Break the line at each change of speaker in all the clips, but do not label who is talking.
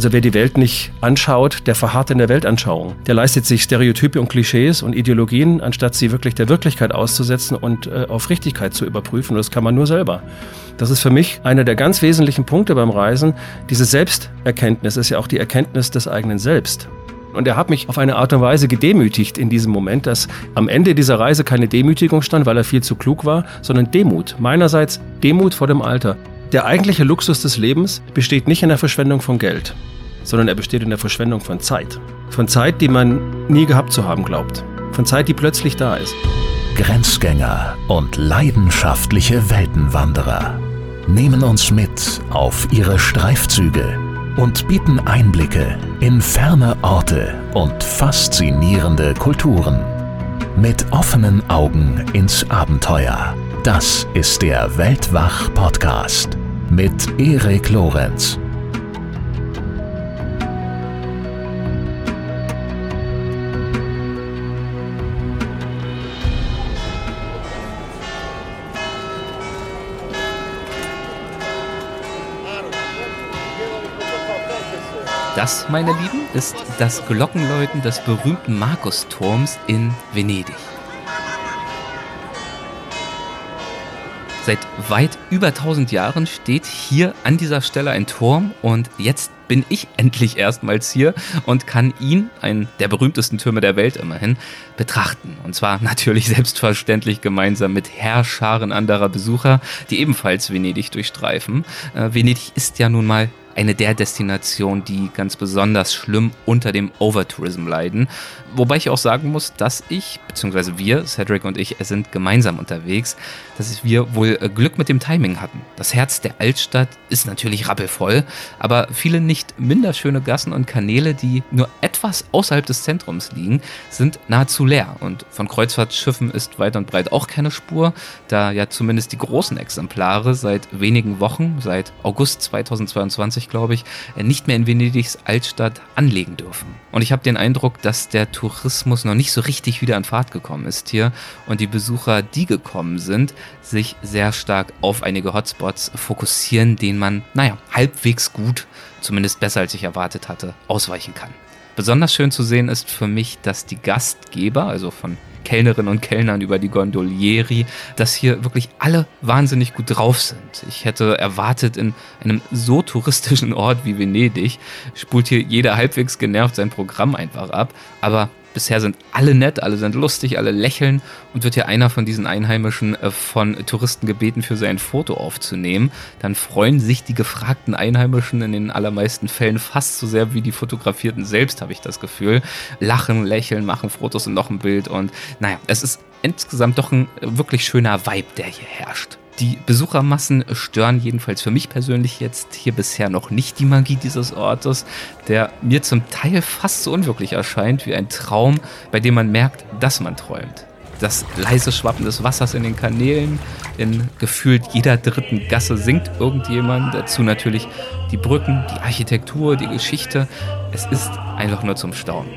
Also wer die Welt nicht anschaut, der verharrt in der Weltanschauung. Der leistet sich Stereotype und Klischees und Ideologien, anstatt sie wirklich der Wirklichkeit auszusetzen und äh, auf Richtigkeit zu überprüfen. Und das kann man nur selber. Das ist für mich einer der ganz wesentlichen Punkte beim Reisen. Diese Selbsterkenntnis ist ja auch die Erkenntnis des eigenen Selbst. Und er hat mich auf eine Art und Weise gedemütigt in diesem Moment, dass am Ende dieser Reise keine Demütigung stand, weil er viel zu klug war, sondern Demut. Meinerseits Demut vor dem Alter. Der eigentliche Luxus des Lebens besteht nicht in der Verschwendung von Geld, sondern er besteht in der Verschwendung von Zeit. Von Zeit, die man nie gehabt zu haben glaubt. Von Zeit, die plötzlich da ist.
Grenzgänger und leidenschaftliche Weltenwanderer nehmen uns mit auf ihre Streifzüge und bieten Einblicke in ferne Orte und faszinierende Kulturen. Mit offenen Augen ins Abenteuer. Das ist der Weltwach-Podcast mit Erik Lorenz.
Das, meine Lieben, ist das Glockenläuten des berühmten Markusturms in Venedig. Seit weit über 1000 Jahren steht hier an dieser Stelle ein Turm und jetzt bin ich endlich erstmals hier und kann ihn, einen der berühmtesten Türme der Welt immerhin, betrachten. Und zwar natürlich selbstverständlich gemeinsam mit Herrscharen anderer Besucher, die ebenfalls Venedig durchstreifen. Äh, Venedig ist ja nun mal eine der Destinationen, die ganz besonders schlimm unter dem Overtourism leiden. Wobei ich auch sagen muss, dass ich, beziehungsweise wir, Cedric und ich, sind gemeinsam unterwegs, dass wir wohl äh, Glück mit dem Timing hatten. Das Herz der Altstadt ist natürlich rappelvoll, aber viele nicht minder schöne Gassen und Kanäle, die nur etwas außerhalb des Zentrums liegen, sind nahezu leer. Und von Kreuzfahrtschiffen ist weit und breit auch keine Spur, da ja zumindest die großen Exemplare seit wenigen Wochen, seit August 2022 glaube ich, äh, nicht mehr in Venedigs Altstadt anlegen dürfen. Und ich habe den Eindruck, dass der Tourismus noch nicht so richtig wieder in Fahrt gekommen ist hier und die Besucher, die gekommen sind, sich sehr stark auf einige Hotspots fokussieren, denen man, naja, halbwegs gut, zumindest besser als ich erwartet hatte, ausweichen kann. Besonders schön zu sehen ist für mich, dass die Gastgeber, also von Kellnerinnen und Kellnern über die Gondolieri, dass hier wirklich alle wahnsinnig gut drauf sind. Ich hätte erwartet, in einem so touristischen Ort wie Venedig spult hier jeder halbwegs genervt sein Programm einfach ab, aber Bisher sind alle nett, alle sind lustig, alle lächeln und wird hier einer von diesen Einheimischen äh, von Touristen gebeten, für sein Foto aufzunehmen. Dann freuen sich die gefragten Einheimischen in den allermeisten Fällen fast so sehr wie die Fotografierten selbst, habe ich das Gefühl. Lachen, lächeln, machen Fotos und noch ein Bild und naja, es ist insgesamt doch ein wirklich schöner Vibe, der hier herrscht. Die Besuchermassen stören jedenfalls für mich persönlich jetzt hier bisher noch nicht die Magie dieses Ortes, der mir zum Teil fast so unwirklich erscheint wie ein Traum, bei dem man merkt, dass man träumt. Das leise Schwappen des Wassers in den Kanälen, in gefühlt jeder dritten Gasse singt irgendjemand, dazu natürlich die Brücken, die Architektur, die Geschichte. Es ist einfach nur zum Staunen.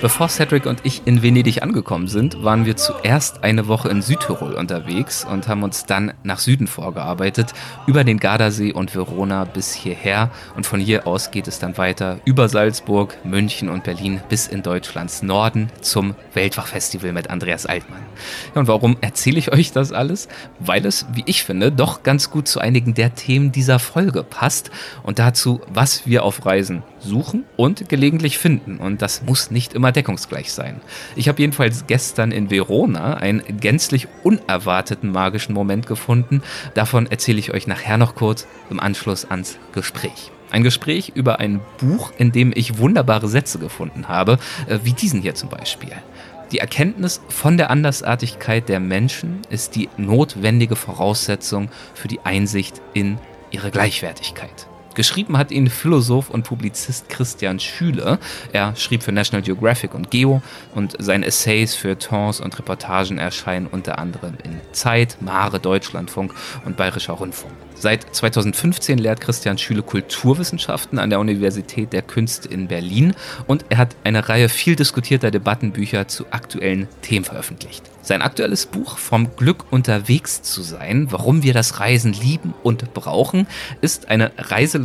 Bevor Cedric und ich in Venedig angekommen sind, waren wir zuerst eine Woche in Südtirol unterwegs und haben uns dann nach Süden vorgearbeitet, über den Gardasee und Verona bis hierher. Und von hier aus geht es dann weiter über Salzburg, München und Berlin bis in Deutschlands Norden zum Weltwachfestival mit Andreas Altmann. Und warum erzähle ich euch das alles? Weil es, wie ich finde, doch ganz gut zu einigen der Themen dieser Folge passt und dazu, was wir auf Reisen suchen und gelegentlich finden. Und das muss nicht immer deckungsgleich sein. Ich habe jedenfalls gestern in Verona einen gänzlich unerwarteten magischen Moment gefunden. Davon erzähle ich euch nachher noch kurz im Anschluss ans Gespräch. Ein Gespräch über ein Buch, in dem ich wunderbare Sätze gefunden habe, äh, wie diesen hier zum Beispiel. Die Erkenntnis von der Andersartigkeit der Menschen ist die notwendige Voraussetzung für die Einsicht in ihre Gleichwertigkeit. Geschrieben hat ihn Philosoph und Publizist Christian Schüle. Er schrieb für National Geographic und Geo und seine Essays für Tons und Reportagen erscheinen unter anderem in Zeit, Mare, Deutschlandfunk und Bayerischer Rundfunk. Seit 2015 lehrt Christian Schüle Kulturwissenschaften an der Universität der Künste in Berlin und er hat eine Reihe viel diskutierter Debattenbücher zu aktuellen Themen veröffentlicht. Sein aktuelles Buch Vom Glück unterwegs zu sein, warum wir das Reisen lieben und brauchen, ist eine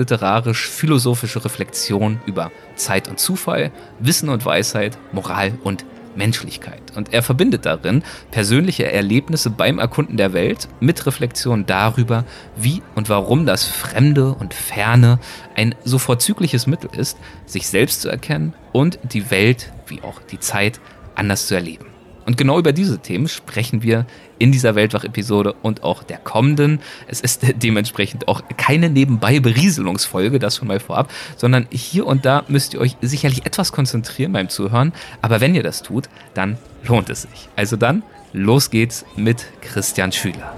reiseliterarisch-philosophische Reflexion über Zeit und Zufall, Wissen und Weisheit, Moral und Menschlichkeit. Und er verbindet darin persönliche Erlebnisse beim Erkunden der Welt mit Reflexion darüber, wie und warum das Fremde und Ferne ein so vorzügliches Mittel ist, sich selbst zu erkennen und die Welt wie auch die Zeit anders zu erleben. Und genau über diese Themen sprechen wir in dieser Weltwach-Episode und auch der kommenden. Es ist dementsprechend auch keine nebenbei Berieselungsfolge, das schon mal vorab, sondern hier und da müsst ihr euch sicherlich etwas konzentrieren beim Zuhören. Aber wenn ihr das tut, dann lohnt es sich. Also dann, los geht's mit Christian Schüler.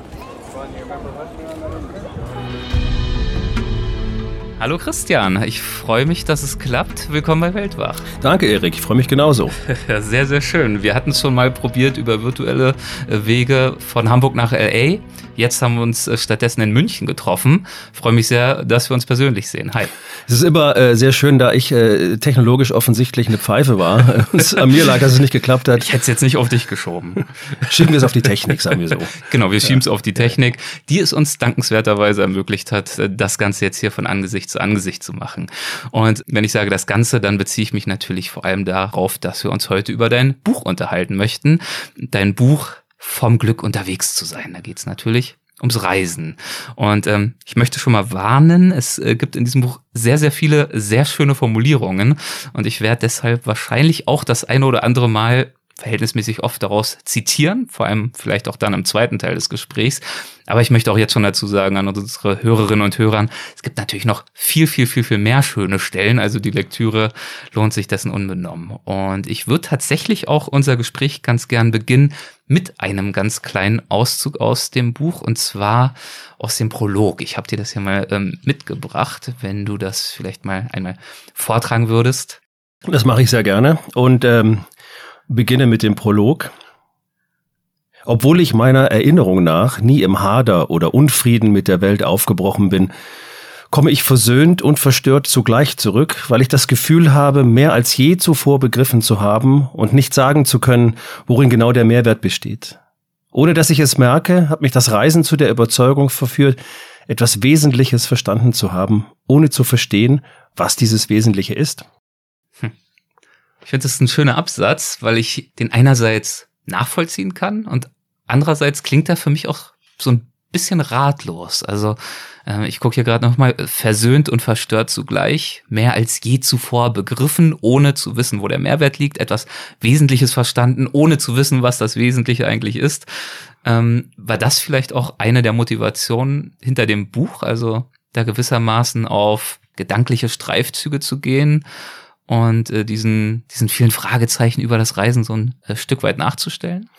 Hallo Christian, ich freue mich, dass es klappt. Willkommen bei Weltwach.
Danke, Erik, ich freue mich genauso.
Sehr, sehr schön. Wir hatten es schon mal probiert über virtuelle äh, Wege von Hamburg nach LA. Jetzt haben wir uns äh, stattdessen in München getroffen. freue mich sehr, dass wir uns persönlich sehen. Hi.
Es ist immer äh, sehr schön, da ich äh, technologisch offensichtlich eine Pfeife war. es an mir lag, dass es nicht geklappt hat.
Ich hätte es jetzt nicht auf dich geschoben.
Schieben wir es auf die Technik, sagen wir so.
Genau, wir schieben es auf die Technik, die es uns dankenswerterweise ermöglicht hat, äh, das Ganze jetzt hier von Angesicht zu Angesicht zu machen. Und wenn ich sage das Ganze, dann beziehe ich mich natürlich vor allem darauf, dass wir uns heute über dein Buch unterhalten möchten. Dein Buch vom Glück unterwegs zu sein. Da geht es natürlich ums Reisen. Und ähm, ich möchte schon mal warnen, es äh, gibt in diesem Buch sehr, sehr viele sehr schöne Formulierungen. Und ich werde deshalb wahrscheinlich auch das eine oder andere Mal verhältnismäßig oft daraus zitieren, vor allem vielleicht auch dann im zweiten Teil des Gesprächs. Aber ich möchte auch jetzt schon dazu sagen an unsere Hörerinnen und Hörern, es gibt natürlich noch viel, viel, viel, viel mehr schöne Stellen. Also die Lektüre lohnt sich dessen unbenommen. Und ich würde tatsächlich auch unser Gespräch ganz gern beginnen mit einem ganz kleinen Auszug aus dem Buch und zwar aus dem Prolog. Ich habe dir das hier mal ähm, mitgebracht, wenn du das vielleicht mal einmal vortragen würdest.
Das mache ich sehr gerne. Und ähm, beginne mit dem Prolog. Obwohl ich meiner Erinnerung nach nie im Hader oder Unfrieden mit der Welt aufgebrochen bin, komme ich versöhnt und verstört zugleich zurück, weil ich das Gefühl habe, mehr als je zuvor begriffen zu haben und nicht sagen zu können, worin genau der Mehrwert besteht. Ohne dass ich es merke, hat mich das Reisen zu der Überzeugung verführt, etwas Wesentliches verstanden zu haben, ohne zu verstehen, was dieses Wesentliche ist.
Ich finde das ein schöner Absatz, weil ich den einerseits nachvollziehen kann und andererseits klingt er für mich auch so ein bisschen ratlos. Also äh, ich gucke hier gerade nochmal, versöhnt und verstört zugleich, mehr als je zuvor begriffen, ohne zu wissen, wo der Mehrwert liegt, etwas Wesentliches verstanden, ohne zu wissen, was das Wesentliche eigentlich ist. Ähm, war das vielleicht auch eine der Motivationen hinter dem Buch, also da gewissermaßen auf gedankliche Streifzüge zu gehen und äh, diesen, diesen vielen Fragezeichen über das Reisen so ein äh, Stück weit nachzustellen?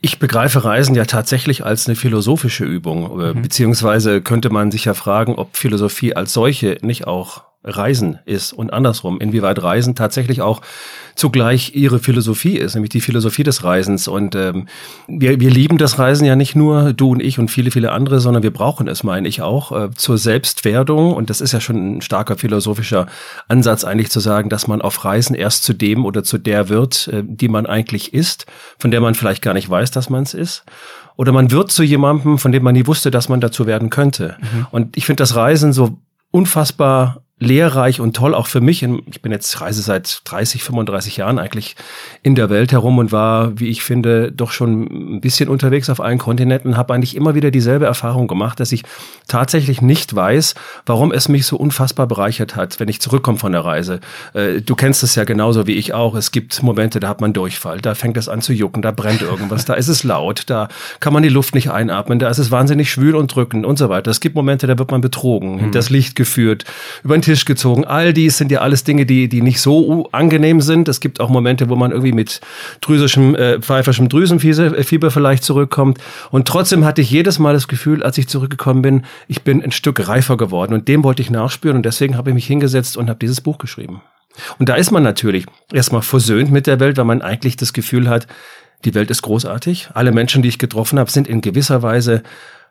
Ich begreife Reisen ja tatsächlich als eine philosophische Übung, äh, mhm. beziehungsweise könnte man sich ja fragen, ob Philosophie als solche nicht auch Reisen ist und andersrum, inwieweit Reisen tatsächlich auch zugleich ihre Philosophie ist, nämlich die Philosophie des Reisens. Und ähm, wir, wir lieben das Reisen ja nicht nur, du und ich und viele, viele andere, sondern wir brauchen es, meine ich auch, äh, zur Selbstwerdung. Und das ist ja schon ein starker philosophischer Ansatz, eigentlich zu sagen, dass man auf Reisen erst zu dem oder zu der wird, äh, die man eigentlich ist, von der man vielleicht gar nicht weiß, dass man es ist oder man wird zu jemandem, von dem man nie wusste, dass man dazu werden könnte. Mhm. Und ich finde das Reisen so unfassbar lehrreich und toll, auch für mich. Ich bin jetzt reise seit 30, 35 Jahren eigentlich in der Welt herum und war, wie ich finde, doch schon ein bisschen unterwegs auf allen Kontinenten, habe eigentlich immer wieder dieselbe Erfahrung gemacht, dass ich tatsächlich nicht weiß, warum es mich so unfassbar bereichert hat, wenn ich zurückkomme von der Reise. Äh, du kennst es ja genauso wie ich auch. Es gibt Momente, da hat man Durchfall, da fängt es an zu jucken, da brennt irgendwas, da ist es laut, da kann man die Luft nicht einatmen, da ist es wahnsinnig schwül und drückend und so weiter. Es gibt Momente, da wird man betrogen, mhm. das Licht geführt, über Tisch gezogen. All dies sind ja alles Dinge, die, die nicht so angenehm sind. Es gibt auch Momente, wo man irgendwie mit drüsischem, äh, pfeiferschem Drüsenfieber vielleicht zurückkommt. Und trotzdem hatte ich jedes Mal das Gefühl, als ich zurückgekommen bin, ich bin ein Stück reifer geworden. Und dem wollte ich nachspüren. Und deswegen habe ich mich hingesetzt und habe dieses Buch geschrieben. Und da ist man natürlich erstmal versöhnt mit der Welt, weil man eigentlich das Gefühl hat, die Welt ist großartig. Alle Menschen, die ich getroffen habe, sind in gewisser Weise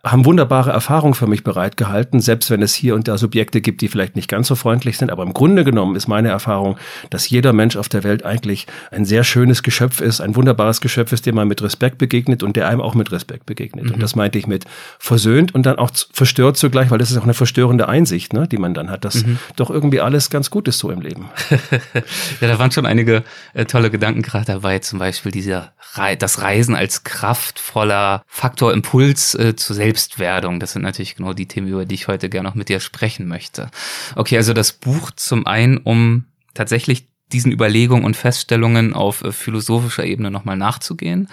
haben wunderbare Erfahrungen für mich bereitgehalten, selbst wenn es hier und da Subjekte gibt, die vielleicht nicht ganz so freundlich sind. Aber im Grunde genommen ist meine Erfahrung, dass jeder Mensch auf der Welt eigentlich ein sehr schönes Geschöpf ist, ein wunderbares Geschöpf ist, dem man mit Respekt begegnet und der einem auch mit Respekt begegnet. Mhm. Und das meinte ich mit versöhnt und dann auch verstört zugleich, weil das ist auch eine verstörende Einsicht, ne, die man dann hat, dass mhm. doch irgendwie alles ganz gut ist so im Leben.
ja, da waren schon einige äh, tolle Gedanken gerade dabei, zum Beispiel dieser Re das Reisen als kraftvoller Faktor, Impuls äh, zur Selbst Selbstwerdung. Das sind natürlich genau die Themen, über die ich heute gerne noch mit dir sprechen möchte. Okay, also das Buch zum einen, um tatsächlich diesen Überlegungen und Feststellungen auf äh, philosophischer Ebene nochmal nachzugehen.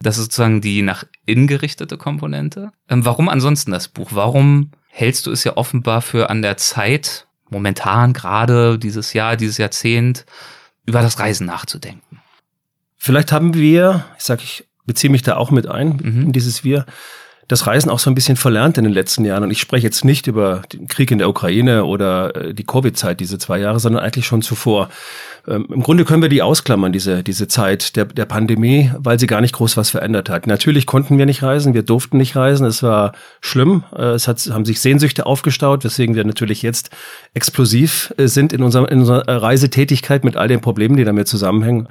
Das ist sozusagen die nach innen gerichtete Komponente. Ähm, warum ansonsten das Buch? Warum hältst du es ja offenbar für an der Zeit, momentan gerade dieses Jahr, dieses Jahrzehnt, über das Reisen nachzudenken?
Vielleicht haben wir, ich sage, ich beziehe mich da auch mit ein, mhm. in dieses Wir, das Reisen auch so ein bisschen verlernt in den letzten Jahren. Und ich spreche jetzt nicht über den Krieg in der Ukraine oder äh, die Covid-Zeit, diese zwei Jahre, sondern eigentlich schon zuvor. Ähm, Im Grunde können wir die ausklammern, diese, diese Zeit der, der Pandemie, weil sie gar nicht groß was verändert hat. Natürlich konnten wir nicht reisen, wir durften nicht reisen, es war schlimm. Äh, es hat, haben sich Sehnsüchte aufgestaut, weswegen wir natürlich jetzt explosiv äh, sind in unserer, in unserer Reisetätigkeit mit all den Problemen, die damit zusammenhängen.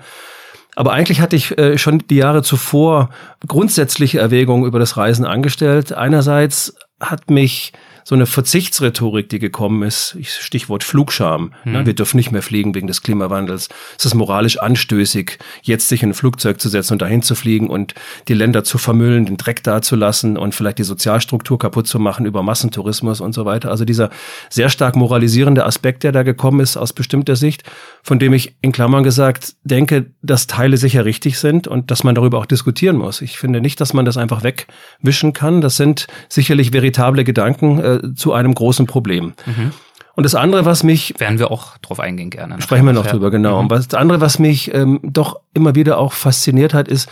Aber eigentlich hatte ich äh, schon die Jahre zuvor grundsätzliche Erwägungen über das Reisen angestellt. Einerseits hat mich so eine Verzichtsrhetorik, die gekommen ist, Stichwort Flugscham. Mhm. Ja, wir dürfen nicht mehr fliegen wegen des Klimawandels. Es ist moralisch anstößig, jetzt sich in ein Flugzeug zu setzen und dahin zu fliegen und die Länder zu vermüllen, den Dreck dazulassen und vielleicht die Sozialstruktur kaputt zu machen über Massentourismus und so weiter. Also dieser sehr stark moralisierende Aspekt, der da gekommen ist aus bestimmter Sicht, von dem ich in Klammern gesagt denke, dass Teile sicher richtig sind und dass man darüber auch diskutieren muss. Ich finde nicht, dass man das einfach wegwischen kann. Das sind sicherlich veritable Gedanken, äh, zu einem großen Problem. Mhm. Und das andere, was mich.
Werden wir auch drauf eingehen gerne.
Sprechen wir noch drüber, genau. Mhm. Und was, das andere, was mich ähm, doch immer wieder auch fasziniert hat, ist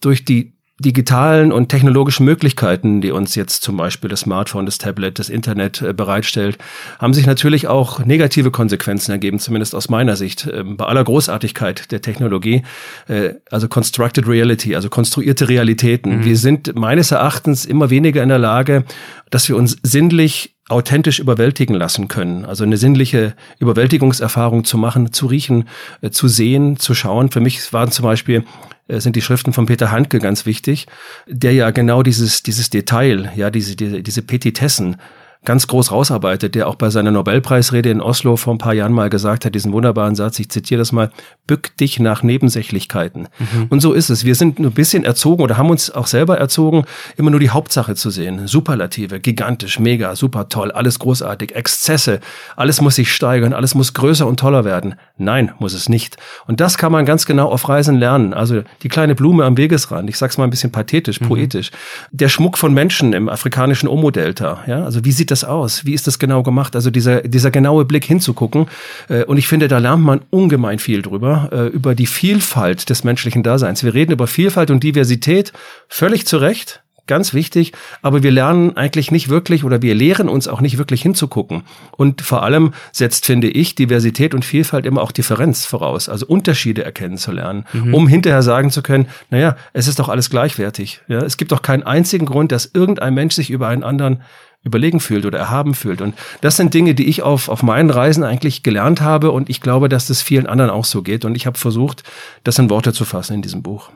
durch die digitalen und technologischen Möglichkeiten, die uns jetzt zum Beispiel das Smartphone, das Tablet, das Internet äh, bereitstellt, haben sich natürlich auch negative Konsequenzen ergeben, zumindest aus meiner Sicht. Ähm, bei aller Großartigkeit der Technologie, äh, also Constructed Reality, also konstruierte Realitäten. Mhm. Wir sind meines Erachtens immer weniger in der Lage, dass wir uns sinnlich authentisch überwältigen lassen können. Also eine sinnliche Überwältigungserfahrung zu machen, zu riechen, äh, zu sehen, zu schauen. Für mich waren zum Beispiel äh, sind die Schriften von Peter Handke ganz wichtig, der ja genau dieses, dieses Detail, ja, diese, diese, diese Petitessen ganz groß rausarbeitet, der auch bei seiner Nobelpreisrede in Oslo vor ein paar Jahren mal gesagt hat, diesen wunderbaren Satz, ich zitiere das mal, bück dich nach Nebensächlichkeiten. Mhm. Und so ist es. Wir sind nur ein bisschen erzogen oder haben uns auch selber erzogen, immer nur die Hauptsache zu sehen. Superlative, gigantisch, mega, super toll, alles großartig, Exzesse, alles muss sich steigern, alles muss größer und toller werden. Nein, muss es nicht. Und das kann man ganz genau auf Reisen lernen. Also die kleine Blume am Wegesrand, ich sag's mal ein bisschen pathetisch, mhm. poetisch. Der Schmuck von Menschen im afrikanischen Omo-Delta, ja, also wie sieht das aus? Wie ist das genau gemacht? Also dieser, dieser genaue Blick hinzugucken. Äh, und ich finde, da lernt man ungemein viel drüber, äh, über die Vielfalt des menschlichen Daseins. Wir reden über Vielfalt und Diversität völlig zu Recht ganz wichtig, aber wir lernen eigentlich nicht wirklich oder wir lehren uns auch nicht wirklich hinzugucken. Und vor allem setzt, finde ich, Diversität und Vielfalt immer auch Differenz voraus, also Unterschiede erkennen zu lernen, mhm. um hinterher sagen zu können, naja, es ist doch alles gleichwertig. Ja, es gibt doch keinen einzigen Grund, dass irgendein Mensch sich über einen anderen überlegen fühlt oder erhaben fühlt. Und das sind Dinge, die ich auf, auf meinen Reisen eigentlich gelernt habe und ich glaube, dass das vielen anderen auch so geht. Und ich habe versucht, das in Worte zu fassen in diesem Buch.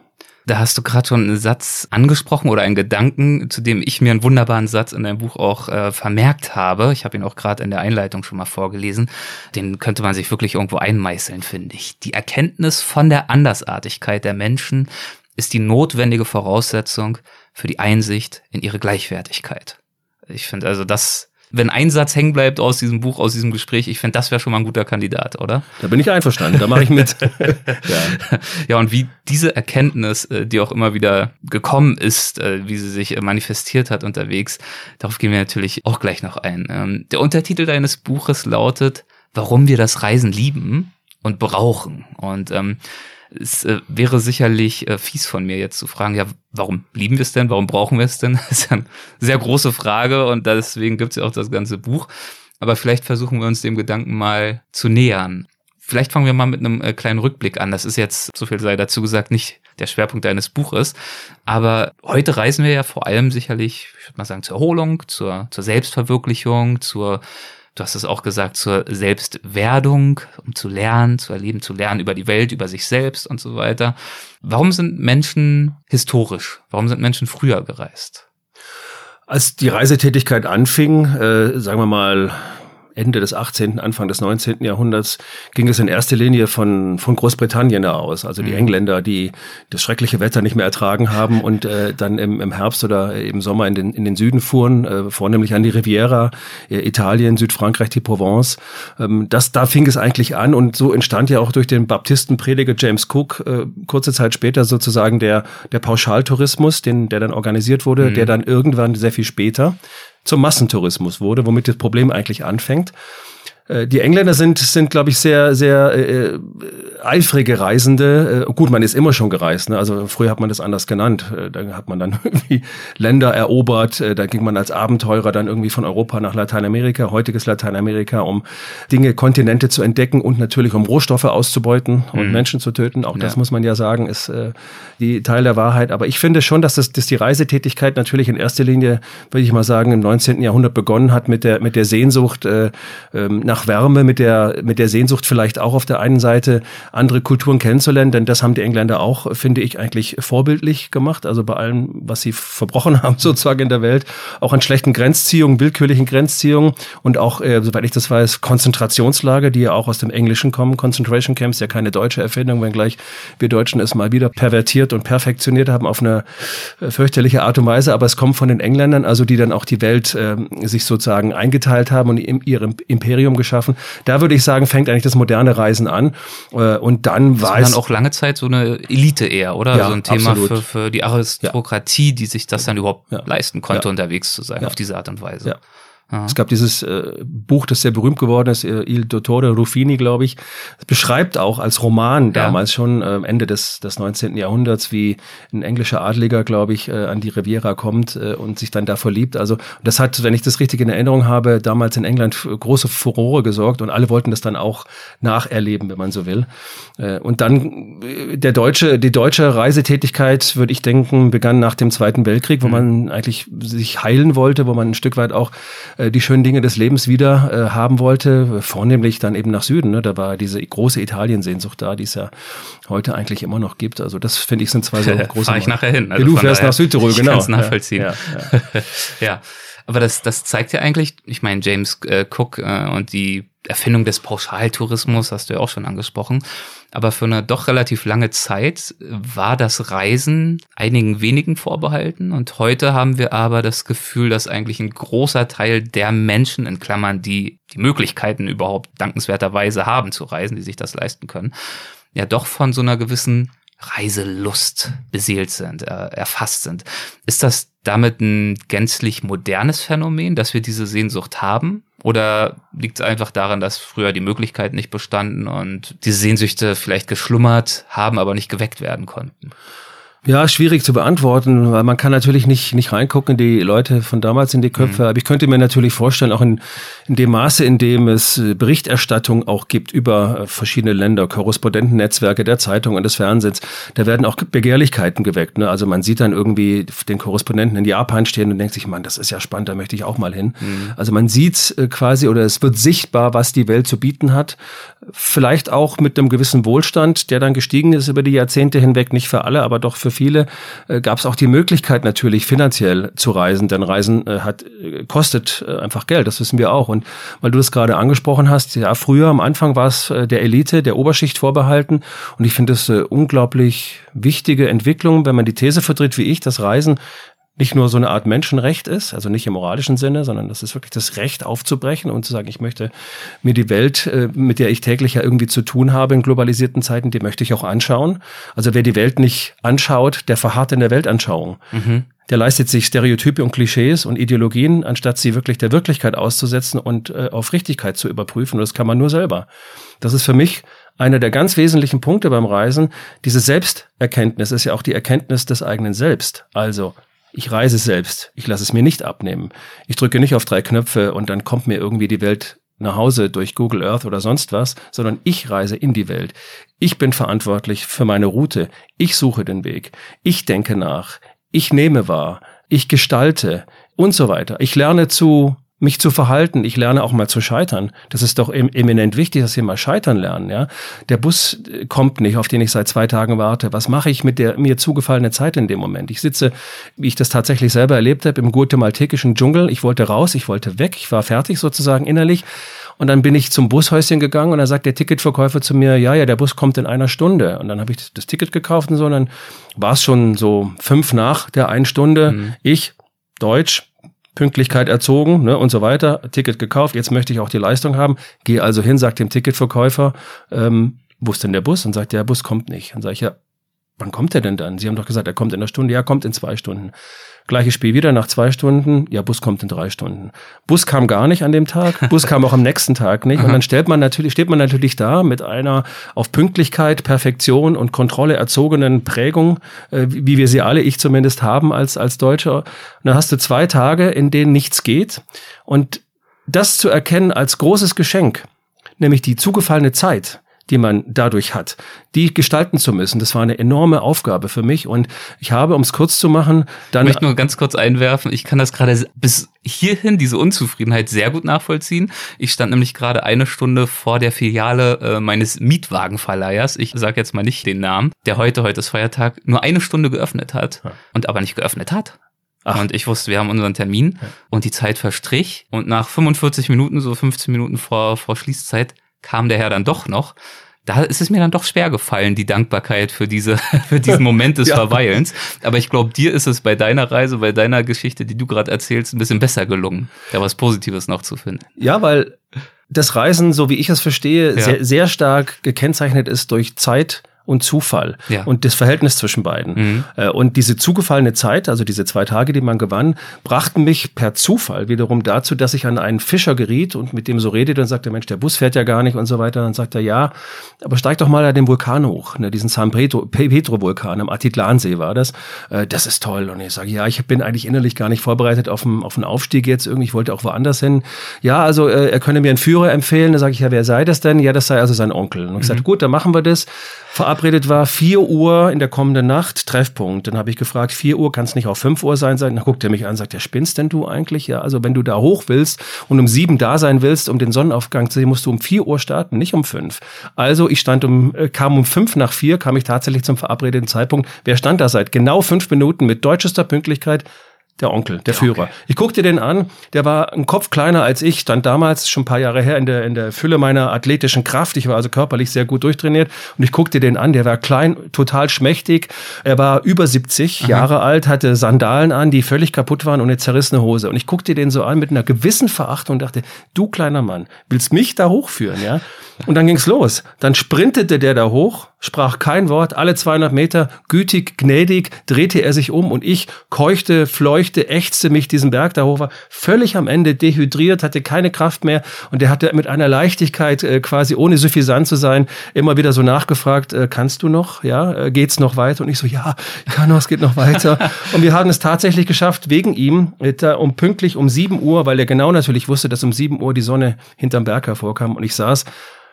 Da hast du gerade schon einen Satz angesprochen oder einen Gedanken, zu dem ich mir einen wunderbaren Satz in deinem Buch auch äh, vermerkt habe. Ich habe ihn auch gerade in der Einleitung schon mal vorgelesen. Den könnte man sich wirklich irgendwo einmeißeln, finde ich. Die Erkenntnis von der Andersartigkeit der Menschen ist die notwendige Voraussetzung für die Einsicht in ihre Gleichwertigkeit. Ich finde also, das wenn ein Satz hängen bleibt aus diesem Buch, aus diesem Gespräch, ich finde, das wäre schon mal ein guter Kandidat, oder?
Da bin ich einverstanden, da mache ich mit.
ja. ja, und wie diese Erkenntnis, äh, die auch immer wieder gekommen ist, äh, wie sie sich äh, manifestiert hat unterwegs, darauf gehen wir natürlich auch gleich noch ein. Ähm, der Untertitel deines Buches lautet, warum wir das Reisen lieben und brauchen. Und ähm, es äh, wäre sicherlich äh, fies von mir jetzt zu fragen, ja, warum lieben wir es denn? Warum brauchen wir es denn? Das ist ja eine sehr große Frage und deswegen gibt es ja auch das ganze Buch. Aber vielleicht versuchen wir uns dem Gedanken mal zu nähern. Vielleicht fangen wir mal mit einem äh, kleinen Rückblick an. Das ist jetzt, so viel sei dazu gesagt, nicht der Schwerpunkt deines Buches. Aber heute reisen wir ja vor allem sicherlich, ich würde mal sagen, zur Erholung, zur, zur Selbstverwirklichung, zur du hast es auch gesagt, zur Selbstwerdung, um zu lernen, zu erleben, zu lernen über die Welt, über sich selbst und so weiter. Warum sind Menschen historisch? Warum sind Menschen früher gereist?
Als die Reisetätigkeit anfing, äh, sagen wir mal Ende des 18., Anfang des 19. Jahrhunderts ging es in erster Linie von, von Großbritannien aus. Also die mhm. Engländer, die das schreckliche Wetter nicht mehr ertragen haben und äh, dann im, im Herbst oder im Sommer in den, in den Süden fuhren, äh, vornehmlich an die Riviera, äh, Italien, Südfrankreich, die Provence. Ähm, das, da fing es eigentlich an und so entstand ja auch durch den Baptistenprediger James Cook äh, kurze Zeit später sozusagen der, der Pauschaltourismus, den, der dann organisiert wurde, mhm. der dann irgendwann sehr viel später zum Massentourismus wurde, womit das Problem eigentlich anfängt. Äh, die Engländer sind, sind glaube ich, sehr, sehr äh, äh, eifrige Reisende. Äh, gut, man ist immer schon gereist. Ne? Also früher hat man das anders genannt. Äh, da hat man dann irgendwie Länder erobert. Äh, da ging man als Abenteurer dann irgendwie von Europa nach Lateinamerika, heutiges Lateinamerika, um Dinge, Kontinente zu entdecken und natürlich um Rohstoffe auszubeuten und mhm. Menschen zu töten. Auch ja. das muss man ja sagen, ist äh, die Teil der Wahrheit. Aber ich finde schon, dass, das, dass die Reisetätigkeit natürlich in erster Linie, würde ich mal sagen, im 19. Jahrhundert begonnen hat mit der, mit der Sehnsucht äh, ähm, nach nach Wärme, mit der, mit der Sehnsucht vielleicht auch auf der einen Seite andere Kulturen kennenzulernen, denn das haben die Engländer auch, finde ich, eigentlich vorbildlich gemacht. Also bei allem, was sie verbrochen haben sozusagen in der Welt, auch an schlechten Grenzziehungen, willkürlichen Grenzziehungen und auch, äh, soweit ich das weiß, Konzentrationslager, die ja auch aus dem Englischen kommen. Concentration Camps, ja keine deutsche Erfindung, wenngleich wir Deutschen es mal wieder pervertiert und perfektioniert haben auf eine äh, fürchterliche Art und Weise, aber es kommt von den Engländern, also die dann auch die Welt äh, sich sozusagen eingeteilt haben und in ihrem Imperium geschaffen. Da würde ich sagen, fängt eigentlich das moderne Reisen an. Äh, und dann war es.
dann auch lange Zeit so eine Elite eher, oder? Ja, so ein Thema für, für die Aristokratie, die sich das dann überhaupt ja. leisten konnte, ja. unterwegs zu sein, auf diese Art und Weise.
Ja. Aha. Es gab dieses äh, Buch, das sehr berühmt geworden ist, äh, Il Dottore Ruffini, glaube ich. Das beschreibt auch als Roman ja. damals schon äh, Ende des, des 19. Jahrhunderts, wie ein englischer Adliger, glaube ich, äh, an die Riviera kommt äh, und sich dann da verliebt. Also das hat, wenn ich das richtig in Erinnerung habe, damals in England für große Furore gesorgt und alle wollten das dann auch nacherleben, wenn man so will. Äh, und dann äh, der deutsche, die deutsche Reisetätigkeit, würde ich denken, begann nach dem Zweiten Weltkrieg, wo mhm. man eigentlich sich heilen wollte, wo man ein Stück weit auch äh, die schönen Dinge des Lebens wieder äh, haben wollte, vornehmlich dann eben nach Süden. Ne? Da war diese große Italiensehnsucht da, die es ja heute eigentlich immer noch gibt. Also das finde ich sind zwei so große.
Fahr ich nachher hin. Also
du fährst nach Südtirol, genau.
Ich nachvollziehen. Ja, ja, ja. ja. Aber das, das zeigt ja eigentlich, ich meine, James äh, Cook äh, und die Erfindung des Pauschaltourismus hast du ja auch schon angesprochen. Aber für eine doch relativ lange Zeit war das Reisen einigen wenigen vorbehalten. Und heute haben wir aber das Gefühl, dass eigentlich ein großer Teil der Menschen, in Klammern, die die Möglichkeiten überhaupt dankenswerterweise haben zu reisen, die sich das leisten können, ja doch von so einer gewissen Reiselust beseelt sind, äh, erfasst sind. Ist das damit ein gänzlich modernes Phänomen, dass wir diese Sehnsucht haben? Oder liegt es einfach daran, dass früher die Möglichkeiten nicht bestanden und diese Sehnsüchte vielleicht geschlummert haben, aber nicht geweckt werden konnten?
Ja, schwierig zu beantworten, weil man kann natürlich nicht, nicht reingucken in die Leute von damals in die Köpfe. Mhm. Aber ich könnte mir natürlich vorstellen, auch in, in dem Maße, in dem es äh, Berichterstattung auch gibt über äh, verschiedene Länder, Korrespondentennetzwerke der Zeitung und des Fernsehens, da werden auch Begehrlichkeiten geweckt. Ne? Also man sieht dann irgendwie den Korrespondenten in Japan stehen und denkt sich, man, das ist ja spannend, da möchte ich auch mal hin. Mhm. Also man sieht äh, quasi oder es wird sichtbar, was die Welt zu bieten hat. Vielleicht auch mit einem gewissen Wohlstand, der dann gestiegen ist über die Jahrzehnte hinweg, nicht für alle, aber doch für viele äh, gab es auch die Möglichkeit natürlich finanziell zu reisen, denn Reisen äh, hat äh, kostet äh, einfach Geld, das wissen wir auch. Und weil du das gerade angesprochen hast, ja, früher am Anfang war es äh, der Elite, der Oberschicht vorbehalten. Und ich finde es äh, unglaublich wichtige Entwicklung, wenn man die These vertritt wie ich, dass Reisen nicht nur so eine Art Menschenrecht ist, also nicht im moralischen Sinne, sondern das ist wirklich das Recht aufzubrechen und zu sagen, ich möchte mir die Welt, äh, mit der ich täglich ja irgendwie zu tun habe in globalisierten Zeiten, die möchte ich auch anschauen. Also wer die Welt nicht anschaut, der verharrt in der Weltanschauung. Mhm. Der leistet sich Stereotype und Klischees und Ideologien, anstatt sie wirklich der Wirklichkeit auszusetzen und äh, auf Richtigkeit zu überprüfen. Und das kann man nur selber. Das ist für mich einer der ganz wesentlichen Punkte beim Reisen. Diese Selbsterkenntnis ist ja auch die Erkenntnis des eigenen Selbst. Also ich reise selbst. Ich lasse es mir nicht abnehmen. Ich drücke nicht auf drei Knöpfe und dann kommt mir irgendwie die Welt nach Hause durch Google Earth oder sonst was, sondern ich reise in die Welt. Ich bin verantwortlich für meine Route. Ich suche den Weg. Ich denke nach. Ich nehme wahr. Ich gestalte und so weiter. Ich lerne zu mich zu verhalten. Ich lerne auch mal zu scheitern. Das ist doch eminent wichtig, dass wir mal scheitern lernen. Ja, der Bus äh, kommt nicht, auf den ich seit zwei Tagen warte. Was mache ich mit der mir zugefallenen Zeit in dem Moment? Ich sitze, wie ich das tatsächlich selber erlebt habe, im guatemaltekischen Dschungel. Ich wollte raus, ich wollte weg, ich war fertig sozusagen innerlich. Und dann bin ich zum Bushäuschen gegangen und da sagt der Ticketverkäufer zu mir, ja, ja, der Bus kommt in einer Stunde. Und dann habe ich das Ticket gekauft und so. Und dann war es schon so fünf nach der einen Stunde. Mhm. Ich, Deutsch, Pünktlichkeit erzogen ne, und so weiter, Ticket gekauft, jetzt möchte ich auch die Leistung haben, gehe also hin, sagt dem Ticketverkäufer, ähm, wo ist denn der Bus? Und sagt, der Bus kommt nicht. Dann sage ich, ja, wann kommt er denn dann? Sie haben doch gesagt, er kommt in einer Stunde. Ja, kommt in zwei Stunden. Gleiches Spiel wieder nach zwei Stunden. Ja, Bus kommt in drei Stunden. Bus kam gar nicht an dem Tag. Bus kam auch am nächsten Tag nicht. Und dann stellt man natürlich, steht man natürlich da mit einer auf Pünktlichkeit, Perfektion und Kontrolle erzogenen Prägung, äh, wie wir sie alle, ich zumindest, haben als, als Deutscher. Und dann hast du zwei Tage, in denen nichts geht. Und das zu erkennen als großes Geschenk, nämlich die zugefallene Zeit, die man dadurch hat, die gestalten zu müssen. Das war eine enorme Aufgabe für mich und ich habe, um es kurz zu machen, dann.
Ich möchte nur ganz kurz einwerfen, ich kann das gerade bis hierhin, diese Unzufriedenheit sehr gut nachvollziehen. Ich stand nämlich gerade eine Stunde vor der Filiale äh, meines Mietwagenverleihers, ich sage jetzt mal nicht den Namen, der heute, heute ist Feiertag, nur eine Stunde geöffnet hat ja. und aber nicht geöffnet hat. Ach. Und ich wusste, wir haben unseren Termin ja. und die Zeit verstrich und nach 45 Minuten, so 15 Minuten vor, vor Schließzeit, kam der Herr dann doch noch. Da ist es mir dann doch schwer gefallen, die Dankbarkeit für diese, für diesen Moment des ja. Verweilens. Aber ich glaube, dir ist es bei deiner Reise, bei deiner Geschichte, die du gerade erzählst, ein bisschen besser gelungen, da was Positives noch zu finden.
Ja, weil das Reisen, so wie ich es verstehe, ja. sehr, sehr stark gekennzeichnet ist durch Zeit, und Zufall ja. und das Verhältnis zwischen beiden. Mhm. Äh, und diese zugefallene Zeit, also diese zwei Tage, die man gewann, brachten mich per Zufall wiederum dazu, dass ich an einen Fischer geriet und mit dem so redete und sagte, Mensch, der Bus fährt ja gar nicht und so weiter. Dann sagt er, ja, aber steig doch mal an den Vulkan hoch, ne, diesen San Pedro, Pedro Vulkan am Atitlansee war das. Äh, das ist toll. Und ich sage, ja, ich bin eigentlich innerlich gar nicht vorbereitet auf einen, auf einen Aufstieg jetzt irgendwie. Ich wollte auch woanders hin. Ja, also äh, er könne mir einen Führer empfehlen. Da sage ich, ja, wer sei das denn? Ja, das sei also sein Onkel. Und ich mhm. sagte, gut, dann machen wir das. Verabredet war 4 Uhr in der kommenden Nacht, Treffpunkt. Dann habe ich gefragt, 4 Uhr kann es nicht auch 5 Uhr sein? Dann guckt er mich an, sagt, ja, spinnst denn du eigentlich? Ja, also wenn du da hoch willst und um 7 da sein willst, um den Sonnenaufgang zu sehen, musst du um 4 Uhr starten, nicht um 5. Also ich stand um, äh, kam um 5 nach 4, kam ich tatsächlich zum verabredeten Zeitpunkt. Wer stand da seit genau 5 Minuten mit deutschester Pünktlichkeit? Der Onkel, der, der Führer. Onkel. Ich guckte den an, der war ein Kopf kleiner als ich, stand damals schon ein paar Jahre her in der, in der Fülle meiner athletischen Kraft. Ich war also körperlich sehr gut durchtrainiert und ich guckte den an, der war klein, total schmächtig. Er war über 70 Aha. Jahre alt, hatte Sandalen an, die völlig kaputt waren und eine zerrissene Hose. Und ich guckte den so an mit einer gewissen Verachtung und dachte, du kleiner Mann, willst mich da hochführen, ja? Und dann ging's los. Dann sprintete der da hoch, sprach kein Wort, alle 200 Meter, gütig, gnädig, drehte er sich um und ich keuchte, fleuchte, ächzte mich diesen Berg da hoch, war völlig am Ende dehydriert, hatte keine Kraft mehr und der hatte mit einer Leichtigkeit, äh, quasi ohne suffisant zu sein, immer wieder so nachgefragt, äh, kannst du noch, ja, äh, geht's noch weiter? Und ich so, ja, ich kann noch, es geht noch weiter. und wir haben es tatsächlich geschafft, wegen ihm, da um pünktlich um 7 Uhr, weil er genau natürlich wusste, dass um 7 Uhr die Sonne hinterm Berg hervorkam und ich saß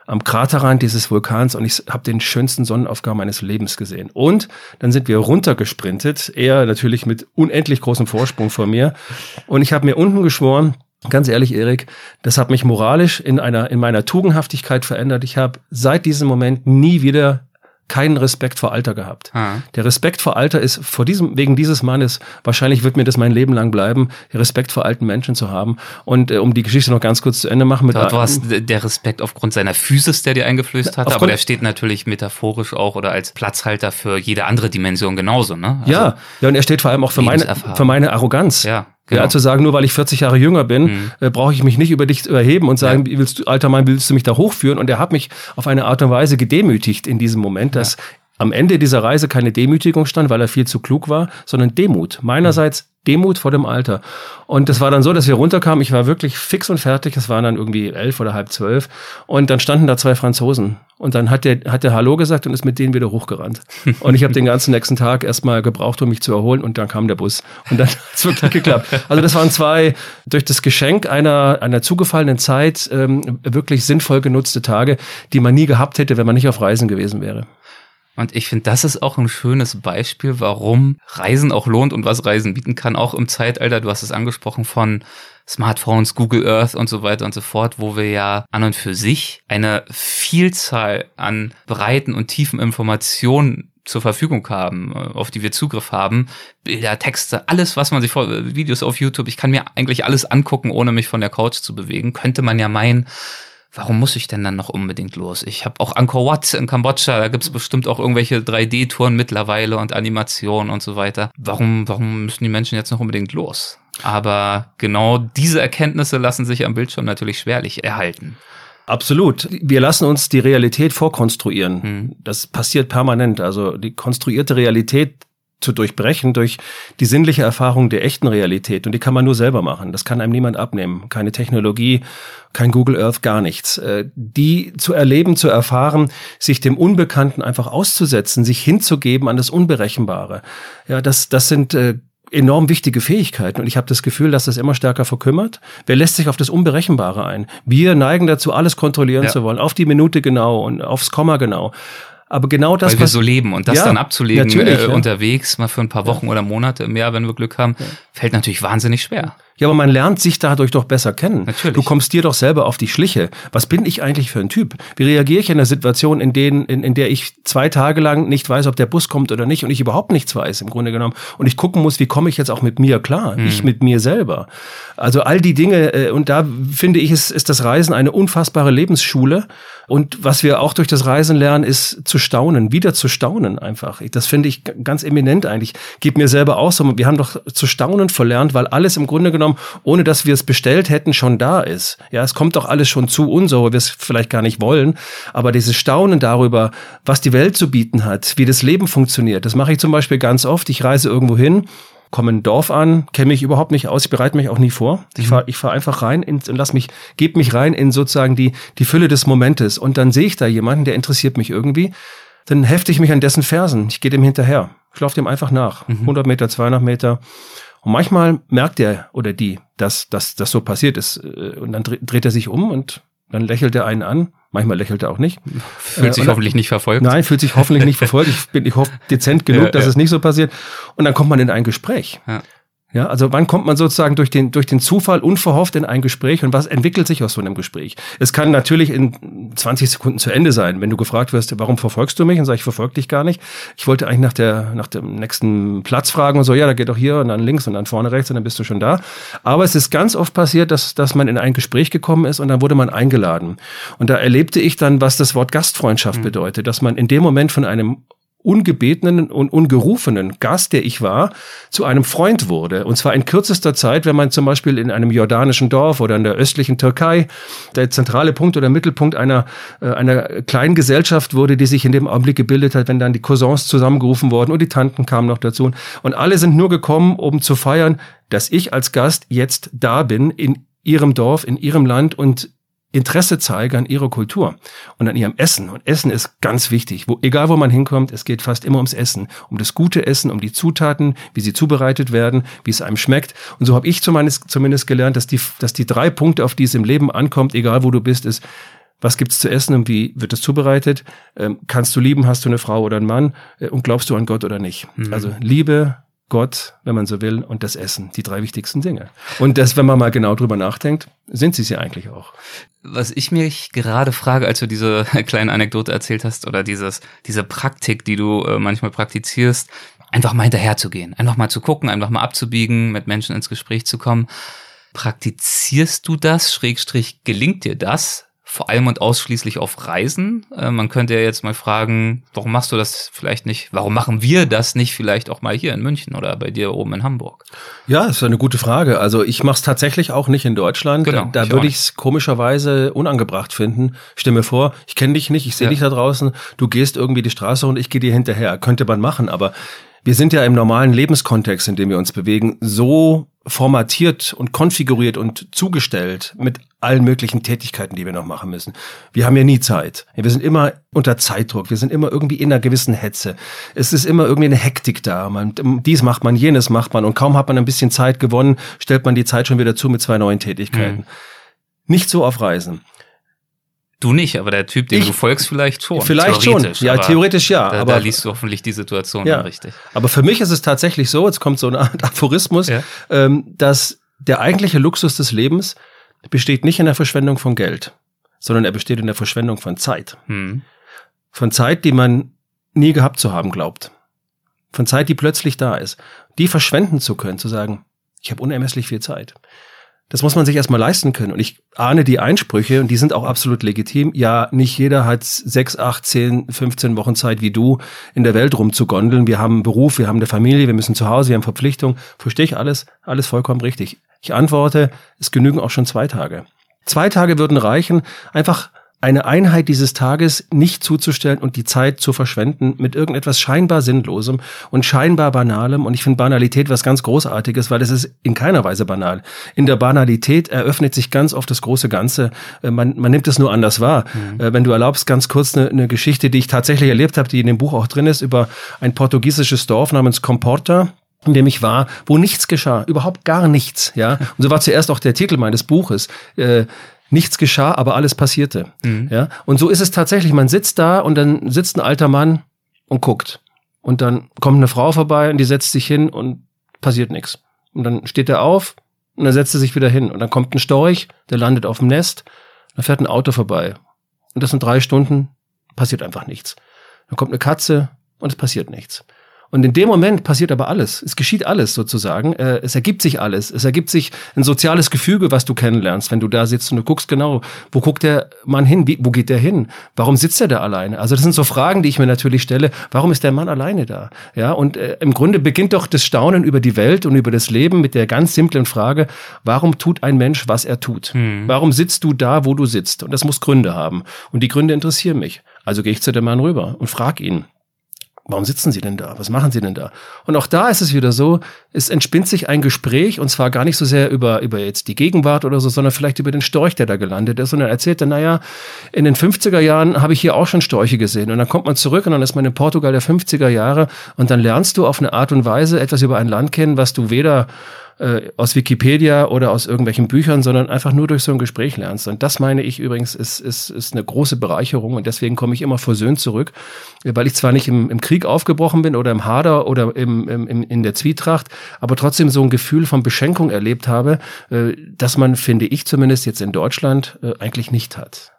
am Kraterrand dieses Vulkans und ich habe den schönsten Sonnenaufgang meines Lebens gesehen. Und dann sind wir runtergesprintet, er natürlich mit unendlich großem Vorsprung vor mir. Und ich habe mir unten geschworen, ganz ehrlich, Erik, das hat mich moralisch in einer in meiner Tugendhaftigkeit verändert. Ich habe seit diesem Moment nie wieder keinen Respekt vor Alter gehabt.
Ah.
Der Respekt vor Alter ist vor diesem, wegen dieses Mannes, wahrscheinlich wird mir das mein Leben lang bleiben, Respekt vor alten Menschen zu haben. Und äh, um die Geschichte noch ganz kurz zu Ende machen. Mit
Dort war es der Respekt aufgrund seiner Physis, der dir eingeflößt hat, aber der steht natürlich metaphorisch auch oder als Platzhalter für jede andere Dimension genauso, ne?
Also ja, ja, und er steht vor allem auch für meine, für meine Arroganz.
Ja.
Genau. Ja, zu sagen, nur weil ich 40 Jahre jünger bin, mhm. äh, brauche ich mich nicht über dich erheben und sagen, ja. willst du, alter Mann, willst du mich da hochführen? Und er hat mich auf eine Art und Weise gedemütigt in diesem Moment, dass ja. am Ende dieser Reise keine Demütigung stand, weil er viel zu klug war, sondern Demut. Meinerseits Demut vor dem Alter. Und das war dann so, dass wir runterkamen. Ich war wirklich fix und fertig. Es waren dann irgendwie elf oder halb zwölf. Und dann standen da zwei Franzosen. Und dann hat der, hat der Hallo gesagt und ist mit denen wieder hochgerannt. Und ich habe den ganzen nächsten Tag erstmal gebraucht, um mich zu erholen. Und dann kam der Bus. Und dann hat es wirklich geklappt. Also das waren zwei durch das Geschenk einer, einer zugefallenen Zeit ähm, wirklich sinnvoll genutzte Tage, die man nie gehabt hätte, wenn man nicht auf Reisen gewesen wäre.
Und ich finde, das ist auch ein schönes Beispiel, warum Reisen auch lohnt und was Reisen bieten kann, auch im Zeitalter, du hast es angesprochen, von Smartphones, Google Earth und so weiter und so fort, wo wir ja an und für sich eine Vielzahl an breiten und tiefen Informationen zur Verfügung haben, auf die wir Zugriff haben. Bilder, Texte, alles, was man sich vor, Videos auf YouTube, ich kann mir eigentlich alles angucken, ohne mich von der Couch zu bewegen. Könnte man ja meinen, warum muss ich denn dann noch unbedingt los? Ich habe auch Angkor Wat in Kambodscha, da gibt's bestimmt auch irgendwelche 3D-Touren mittlerweile und Animationen und so weiter. Warum, warum müssen die Menschen jetzt noch unbedingt los? Aber genau diese Erkenntnisse lassen sich am Bildschirm natürlich schwerlich erhalten.
Absolut. Wir lassen uns die Realität vorkonstruieren. Hm. Das passiert permanent. Also die konstruierte Realität zu durchbrechen durch die sinnliche Erfahrung der echten Realität. Und die kann man nur selber machen. Das kann einem niemand abnehmen. Keine Technologie, kein Google Earth, gar nichts. Äh, die zu erleben, zu erfahren, sich dem Unbekannten einfach auszusetzen, sich hinzugeben an das Unberechenbare. Ja, das, das sind äh, enorm wichtige Fähigkeiten und ich habe das Gefühl, dass das immer stärker verkümmert. Wer lässt sich auf das Unberechenbare ein? Wir neigen dazu, alles kontrollieren ja. zu wollen, auf die Minute genau und aufs Komma genau. Aber genau das,
Weil wir so leben und das ja, dann abzulegen äh, ja. unterwegs, mal für ein paar Wochen ja. oder Monate im Jahr, wenn wir Glück haben, fällt natürlich wahnsinnig schwer.
Ja, aber man lernt sich dadurch doch besser kennen.
Natürlich.
Du kommst dir doch selber auf die Schliche. Was bin ich eigentlich für ein Typ? Wie reagiere ich in einer Situation, in, denen, in, in der ich zwei Tage lang nicht weiß, ob der Bus kommt oder nicht und ich überhaupt nichts weiß im Grunde genommen und ich gucken muss, wie komme ich jetzt auch mit mir klar, mhm. ich mit mir selber. Also all die Dinge äh, und da finde ich, ist, ist das Reisen eine unfassbare Lebensschule und was wir auch durch das Reisen lernen, ist zu staunen, wieder zu staunen einfach. Das finde ich ganz eminent eigentlich. Geht mir selber auch so. Wir haben doch zu staunen verlernt, weil alles im Grunde genommen, ohne dass wir es bestellt hätten, schon da ist. Ja, es kommt doch alles schon zu uns, so wir es vielleicht gar nicht wollen. Aber dieses Staunen darüber, was die Welt zu bieten hat, wie das Leben funktioniert, das mache ich zum Beispiel ganz oft. Ich reise irgendwo hin komme in ein Dorf an, kenne mich überhaupt nicht aus, ich bereite mich auch nie vor. Ich mhm. fahre ich fahr einfach rein in, und lass mich, gebe mich rein in sozusagen die, die Fülle des Momentes. Und dann sehe ich da jemanden, der interessiert mich irgendwie. Dann hefte ich mich an dessen Fersen. Ich gehe dem hinterher. Ich laufe dem einfach nach. Mhm. 100 Meter, 200 Meter. Und manchmal merkt er oder die, dass, dass das so passiert ist. Äh, und dann dreht er sich um und dann lächelt er einen an. Manchmal lächelt er auch nicht.
Fühlt sich äh, hoffentlich nicht verfolgt.
Nein, fühlt sich hoffentlich nicht verfolgt. Ich bin, ich hoffe, dezent genug, ja, dass ja. es nicht so passiert. Und dann kommt man in ein Gespräch. Ja. Ja, also wann kommt man sozusagen durch den, durch den Zufall unverhofft in ein Gespräch und was entwickelt sich aus so einem Gespräch? Es kann natürlich in 20 Sekunden zu Ende sein, wenn du gefragt wirst, warum verfolgst du mich? Und sag ich, verfolge dich gar nicht. Ich wollte eigentlich nach der, nach dem nächsten Platz fragen und so, ja, da geht doch hier und dann links und dann vorne rechts und dann bist du schon da. Aber es ist ganz oft passiert, dass, dass man in ein Gespräch gekommen ist und dann wurde man eingeladen. Und da erlebte ich dann, was das Wort Gastfreundschaft mhm. bedeutet, dass man in dem Moment von einem ungebetenen und ungerufenen Gast, der ich war, zu einem Freund wurde. Und zwar in kürzester Zeit, wenn man zum Beispiel in einem jordanischen Dorf oder in der östlichen Türkei der zentrale Punkt oder Mittelpunkt einer, äh, einer kleinen Gesellschaft wurde, die sich in dem Augenblick gebildet hat, wenn dann die Cousins zusammengerufen wurden und die Tanten kamen noch dazu. Und alle sind nur gekommen, um zu feiern, dass ich als Gast jetzt da bin in ihrem Dorf, in ihrem Land und Interesse zeige an ihrer Kultur und an ihrem Essen. Und Essen ist ganz wichtig. Wo, egal wo man hinkommt, es geht fast immer ums Essen. Um das gute Essen, um die Zutaten, wie sie zubereitet werden, wie es einem schmeckt. Und so habe ich zumindest, zumindest gelernt, dass die, dass die drei Punkte, auf die es im Leben ankommt, egal wo du bist, ist, was gibt's zu essen und wie wird es zubereitet? Ähm, kannst du lieben, hast du eine Frau oder einen Mann? Äh, und glaubst du an Gott oder nicht? Mhm. Also Liebe, Gott, wenn man so will, und das Essen, die drei wichtigsten Dinge. Und das, wenn man mal genau drüber nachdenkt, sind sie es ja eigentlich auch.
Was ich mich gerade frage, als du diese kleine Anekdote erzählt hast oder dieses, diese Praktik, die du äh, manchmal praktizierst, einfach mal hinterher zu gehen, einfach mal zu gucken, einfach mal abzubiegen, mit Menschen ins Gespräch zu kommen. Praktizierst du das, Schrägstrich, gelingt dir das? Vor allem und ausschließlich auf Reisen. Äh, man könnte ja jetzt mal fragen, warum machst du das vielleicht nicht? Warum machen wir das nicht vielleicht auch mal hier in München oder bei dir oben in Hamburg?
Ja, das ist eine gute Frage. Also ich mache es tatsächlich auch nicht in Deutschland. Genau, da würde ich es komischerweise unangebracht finden. Stimme vor, ich kenne dich nicht, ich sehe ja. dich da draußen, du gehst irgendwie die Straße und ich gehe dir hinterher. Könnte man machen, aber wir sind ja im normalen Lebenskontext, in dem wir uns bewegen, so formatiert und konfiguriert und zugestellt mit allen möglichen Tätigkeiten, die wir noch machen müssen. Wir haben ja nie Zeit. Wir sind immer unter Zeitdruck. Wir sind immer irgendwie in einer gewissen Hetze. Es ist immer irgendwie eine Hektik da. Man, dies macht man, jenes macht man. Und kaum hat man ein bisschen Zeit gewonnen, stellt man die Zeit schon wieder zu mit zwei neuen Tätigkeiten. Mhm. Nicht so auf Reisen.
Du nicht, aber der Typ, dem ich, du folgst, vielleicht schon.
Vielleicht schon. Ja, theoretisch ja.
Da, aber da liest du hoffentlich die Situation ja. richtig.
Aber für mich ist es tatsächlich so, jetzt kommt so eine Art Aphorismus, ja. ähm, dass der eigentliche Luxus des Lebens besteht nicht in der Verschwendung von Geld, sondern er besteht in der Verschwendung von Zeit. Hm. Von Zeit, die man nie gehabt zu haben glaubt. Von Zeit, die plötzlich da ist. Die verschwenden zu können, zu sagen, ich habe unermesslich viel Zeit. Das muss man sich erstmal leisten können. Und ich ahne die Einsprüche und die sind auch absolut legitim. Ja, nicht jeder hat sechs, acht, zehn, 15 Wochen Zeit wie du in der Welt rumzugondeln. Wir haben einen Beruf, wir haben eine Familie, wir müssen zu Hause, wir haben Verpflichtungen. Verstehe ich alles, alles vollkommen richtig. Ich antworte, es genügen auch schon zwei Tage. Zwei Tage würden reichen, einfach eine Einheit dieses Tages nicht zuzustellen und die Zeit zu verschwenden mit irgendetwas scheinbar Sinnlosem und scheinbar Banalem. Und ich finde Banalität was ganz Großartiges, weil es ist in keiner Weise banal. In der Banalität eröffnet sich ganz oft das große Ganze. Äh, man, man nimmt es nur anders wahr. Mhm. Äh, wenn du erlaubst, ganz kurz eine, eine Geschichte, die ich tatsächlich erlebt habe, die in dem Buch auch drin ist, über ein portugiesisches Dorf namens Comporta in dem ich war, wo nichts geschah, überhaupt gar nichts, ja. Und so war zuerst auch der Titel meines Buches. Äh, nichts geschah, aber alles passierte. Mhm. Ja? Und so ist es tatsächlich. Man sitzt da und dann sitzt ein alter Mann und guckt. Und dann kommt eine Frau vorbei und die setzt sich hin und passiert nichts. Und dann steht er auf und dann setzt er sich wieder hin. Und dann kommt ein Storch, der landet auf dem Nest, dann fährt ein Auto vorbei. Und das sind drei Stunden, passiert einfach nichts. Dann kommt eine Katze und es passiert nichts. Und in dem Moment passiert aber alles. Es geschieht alles sozusagen. Äh, es ergibt sich alles. Es ergibt sich ein soziales Gefüge, was du kennenlernst, wenn du da sitzt und du guckst genau, wo guckt der Mann hin? Wie, wo geht der hin? Warum sitzt er da alleine? Also das sind so Fragen, die ich mir natürlich stelle. Warum ist der Mann alleine da? Ja, und äh, im Grunde beginnt doch das Staunen über die Welt und über das Leben mit der ganz simplen Frage, warum tut ein Mensch, was er tut? Hm. Warum sitzt du da, wo du sitzt? Und das muss Gründe haben. Und die Gründe interessieren mich. Also gehe ich zu dem Mann rüber und frag ihn warum sitzen Sie denn da? Was machen Sie denn da? Und auch da ist es wieder so, es entspinnt sich ein Gespräch und zwar gar nicht so sehr über, über jetzt die Gegenwart oder so, sondern vielleicht über den Storch, der da gelandet ist. Und er erzählt dann, naja, in den 50er Jahren habe ich hier auch schon Storche gesehen. Und dann kommt man zurück und dann ist man in Portugal der 50er Jahre und dann lernst du auf eine Art und Weise etwas über ein Land kennen, was du weder äh, aus Wikipedia oder aus irgendwelchen Büchern, sondern einfach nur durch so ein Gespräch lernst. Und das meine ich übrigens ist, ist, ist eine große Bereicherung und deswegen komme ich immer versöhnt zurück, weil ich zwar nicht im, im Krieg aufgebrochen bin oder im Hader oder im, im, in der Zwietracht, aber trotzdem so ein Gefühl von Beschenkung erlebt habe, äh, dass man, finde ich zumindest jetzt in Deutschland, äh, eigentlich nicht hat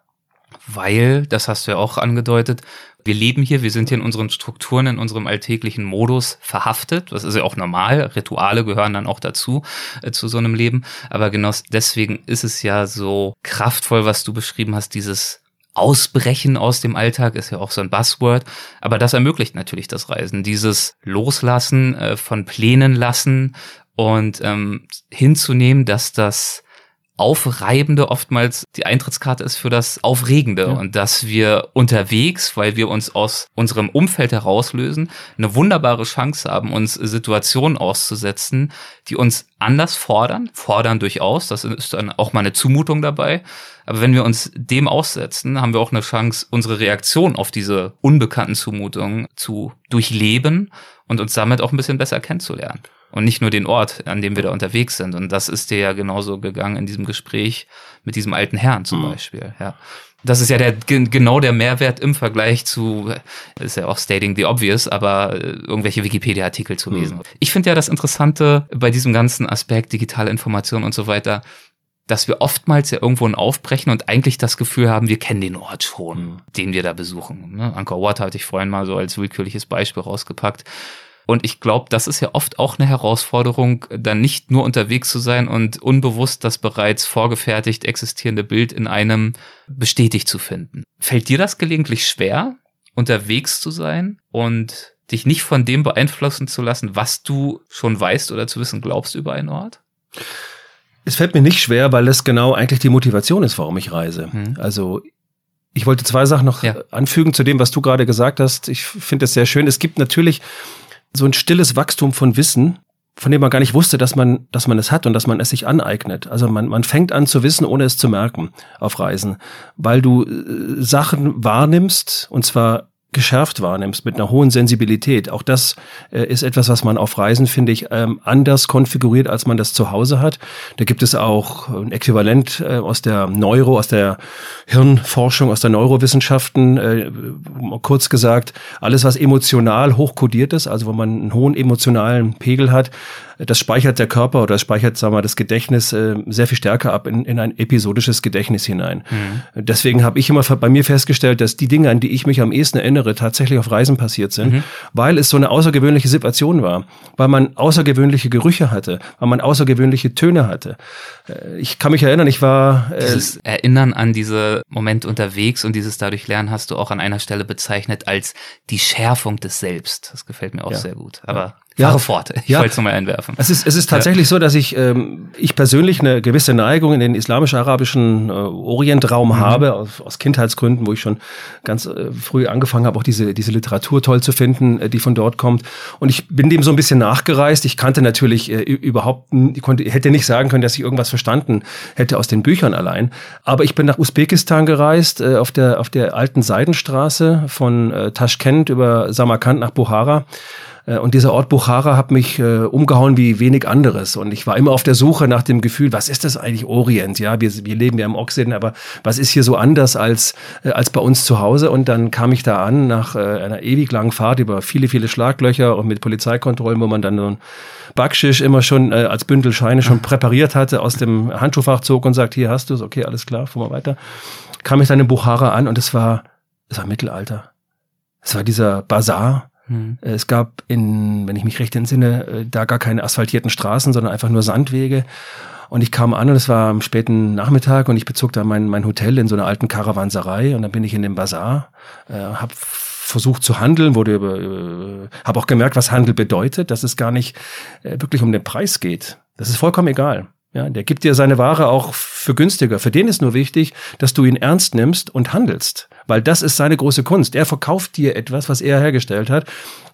weil, das hast du ja auch angedeutet, wir leben hier, wir sind hier in unseren Strukturen, in unserem alltäglichen Modus verhaftet. Das ist ja auch normal. Rituale gehören dann auch dazu, äh, zu so einem Leben. Aber genau deswegen ist es ja so kraftvoll, was du beschrieben hast, dieses Ausbrechen aus dem Alltag ist ja auch so ein Buzzword, aber das ermöglicht natürlich das Reisen, dieses Loslassen äh, von Plänen lassen und ähm, hinzunehmen, dass das Aufreibende oftmals die Eintrittskarte ist für das Aufregende ja. und dass wir unterwegs, weil wir uns aus unserem Umfeld herauslösen, eine wunderbare Chance haben, uns Situationen auszusetzen, die uns anders fordern, fordern durchaus, das ist dann auch mal eine Zumutung dabei, aber wenn wir uns dem aussetzen, haben wir auch eine Chance, unsere Reaktion auf diese unbekannten Zumutungen zu durchleben und uns damit auch ein bisschen besser kennenzulernen. Und nicht nur den Ort, an dem wir da unterwegs sind. Und das ist dir ja genauso gegangen in diesem Gespräch mit diesem alten Herrn zum mhm. Beispiel. Ja. Das ist ja der, genau der Mehrwert im Vergleich zu, ist ja auch stating the obvious, aber äh, irgendwelche Wikipedia-Artikel zu lesen. Mhm. Ich finde ja das Interessante bei diesem ganzen Aspekt digitale Information und so weiter, dass wir oftmals ja irgendwo aufbrechen und eigentlich das Gefühl haben, wir kennen den Ort schon, mhm. den wir da besuchen. Ne? Angkor Wat hatte ich vorhin mal so als willkürliches Beispiel rausgepackt. Und ich glaube, das ist ja oft auch eine Herausforderung, dann nicht nur unterwegs zu sein und unbewusst das bereits vorgefertigt existierende Bild in einem bestätigt zu finden. Fällt dir das gelegentlich schwer, unterwegs zu sein und dich nicht von dem beeinflussen zu lassen, was du schon weißt oder zu wissen glaubst über einen Ort?
Es fällt mir nicht schwer, weil es genau eigentlich die Motivation ist, warum ich reise. Hm. Also ich wollte zwei Sachen noch ja. anfügen zu dem, was du gerade gesagt hast. Ich finde es sehr schön. Es gibt natürlich so ein stilles Wachstum von Wissen, von dem man gar nicht wusste, dass man, dass man es hat und dass man es sich aneignet. Also man, man fängt an zu wissen, ohne es zu merken auf Reisen, weil du äh, Sachen wahrnimmst und zwar geschärft wahrnimmst, mit einer hohen Sensibilität. Auch das äh, ist etwas, was man auf Reisen, finde ich, ähm, anders konfiguriert, als man das zu Hause hat. Da gibt es auch ein Äquivalent äh, aus der Neuro, aus der Hirnforschung, aus der Neurowissenschaften, äh, kurz gesagt, alles, was emotional hochkodiert ist, also wo man einen hohen emotionalen Pegel hat, das speichert der Körper oder das speichert, sagen wir mal, das Gedächtnis äh, sehr viel stärker ab in, in ein episodisches Gedächtnis hinein. Mhm. Deswegen habe ich immer bei mir festgestellt, dass die Dinge, an die ich mich am ehesten erinnere, tatsächlich auf Reisen passiert sind, mhm. weil es so eine außergewöhnliche Situation war, weil man außergewöhnliche Gerüche hatte, weil man außergewöhnliche Töne hatte. Äh, ich kann mich erinnern, ich war
äh, dieses Erinnern an diese Moment unterwegs und dieses dadurch lernen hast du auch an einer Stelle bezeichnet als die Schärfung des Selbst. Das gefällt mir auch ja. sehr gut. Aber
ja, Fahre fort. Ich ja. wollte es nochmal einwerfen. Es ist, es ist tatsächlich ja. so, dass ich, ähm, ich persönlich eine gewisse Neigung in den islamisch-arabischen äh, Orientraum mhm. habe, aus, aus Kindheitsgründen, wo ich schon ganz äh, früh angefangen habe, auch diese, diese Literatur toll zu finden, äh, die von dort kommt. Und ich bin dem so ein bisschen nachgereist. Ich kannte natürlich äh, überhaupt, ich konnte, hätte nicht sagen können, dass ich irgendwas verstanden hätte aus den Büchern allein. Aber ich bin nach Usbekistan gereist, äh, auf, der, auf der alten Seidenstraße von äh, Taschkent über Samarkand nach Buhara. Äh, und dieser Ort Bukhara hat mich äh, umgehauen wie wenig anderes. Und ich war immer auf der Suche nach dem Gefühl, was ist das eigentlich Orient? Ja, wir, wir leben ja im Occident, aber was ist hier so anders als, äh, als bei uns zu Hause? Und dann kam ich da an nach äh, einer ewig langen Fahrt über viele, viele Schlaglöcher und mit Polizeikontrollen, wo man dann so ein Backschisch immer schon äh, als Bündel Scheine schon präpariert hatte, aus dem Handschuhfach zog und sagt, hier hast du es, okay, alles klar, fahren wir weiter. Kam ich dann in Bukhara an und es war, es war Mittelalter. Es war dieser Bazar, hm. Es gab in, wenn ich mich recht entsinne, äh, da gar keine asphaltierten Straßen, sondern einfach nur Sandwege. Und ich kam an und es war am späten Nachmittag und ich bezog da mein, mein Hotel in so einer alten Karawanserei und dann bin ich in dem Bazar, äh, habe versucht zu handeln, wurde über, äh, habe auch gemerkt, was Handel bedeutet, dass es gar nicht äh, wirklich um den Preis geht. Das ist vollkommen egal. Ja, der gibt dir seine Ware auch für günstiger. Für den ist nur wichtig, dass du ihn ernst nimmst und handelst weil das ist seine große Kunst. Er verkauft dir etwas, was er hergestellt hat.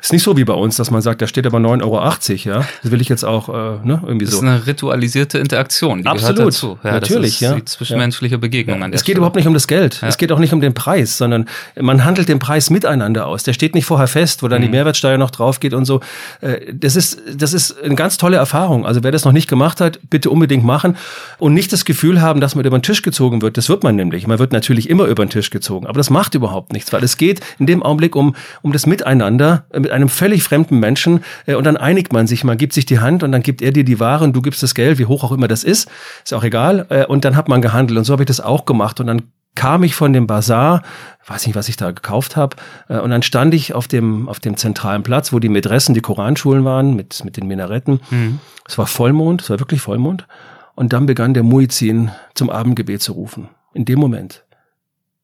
Ist nicht so wie bei uns, dass man sagt, da steht aber 9,80 Euro, ja. Das will ich jetzt auch, äh, ne, irgendwie so.
Das ist eine ritualisierte Interaktion,
die Absolut, gehört dazu.
Ja,
natürlich,
ja. Die zwischenmenschliche Begegnung ja.
an der Es geht Stelle. überhaupt nicht um das Geld. Ja. Es geht auch nicht um den Preis, sondern man handelt den Preis miteinander aus. Der steht nicht vorher fest, wo dann mhm. die Mehrwertsteuer noch drauf geht und so. Äh, das ist, das ist eine ganz tolle Erfahrung. Also wer das noch nicht gemacht hat, bitte unbedingt machen und nicht das Gefühl haben, dass man über den Tisch gezogen wird. Das wird man nämlich. Man wird natürlich immer über den Tisch gezogen. Aber das macht überhaupt nichts, weil es geht in dem Augenblick um, um das Miteinander mit einem völlig fremden Menschen äh, und dann einigt man sich, man gibt sich die Hand und dann gibt er dir die Ware und du gibst das Geld, wie hoch auch immer das ist, ist auch egal äh, und dann hat man gehandelt und so habe ich das auch gemacht und dann kam ich von dem Bazar, weiß nicht, was ich da gekauft habe, äh, und dann stand ich auf dem auf dem zentralen Platz, wo die Mädressen, die Koranschulen waren mit mit den Minaretten. Mhm. Es war Vollmond, es war wirklich Vollmond und dann begann der Muizin zum Abendgebet zu rufen. In dem Moment.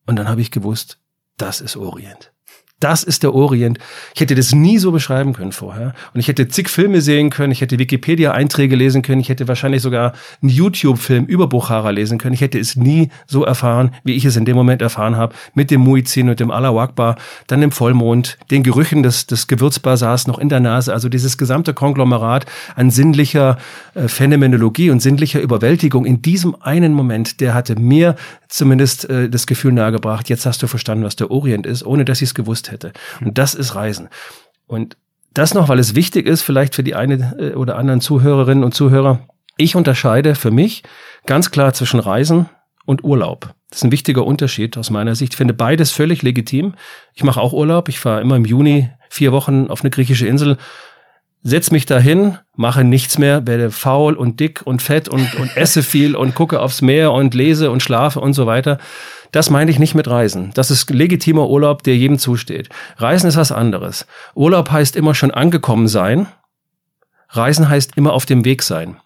Und dann habe ich gewusst, das ist Orient. Das ist der Orient. Ich hätte das nie so beschreiben können vorher. Und ich hätte zig Filme sehen können, ich hätte Wikipedia-Einträge lesen können, ich hätte wahrscheinlich sogar einen YouTube-Film über Bukhara lesen können. Ich hätte es nie so erfahren, wie ich es in dem Moment erfahren habe, mit dem Muizin und dem Allah Akbar, dann im Vollmond, den Gerüchen des, des Gewürzbasars noch in der Nase. Also dieses gesamte Konglomerat an sinnlicher äh, Phänomenologie und sinnlicher Überwältigung in diesem einen Moment, der hatte mir zumindest äh, das Gefühl nahegebracht, jetzt hast du verstanden, was der Orient ist, ohne dass ich es gewusst hätte. Und das ist Reisen. Und das noch, weil es wichtig ist, vielleicht für die eine äh, oder anderen Zuhörerinnen und Zuhörer. Ich unterscheide für mich ganz klar zwischen Reisen und Urlaub. Das ist ein wichtiger Unterschied aus meiner Sicht. Ich finde beides völlig legitim. Ich mache auch Urlaub. Ich fahre immer im Juni vier Wochen auf eine griechische Insel, setz mich dahin, mache nichts mehr, werde faul und dick und fett und, und esse viel und gucke aufs Meer und lese und schlafe und so weiter. Das meine ich nicht mit Reisen. Das ist legitimer Urlaub, der jedem zusteht. Reisen ist was anderes. Urlaub heißt immer schon angekommen sein. Reisen heißt immer auf dem Weg sein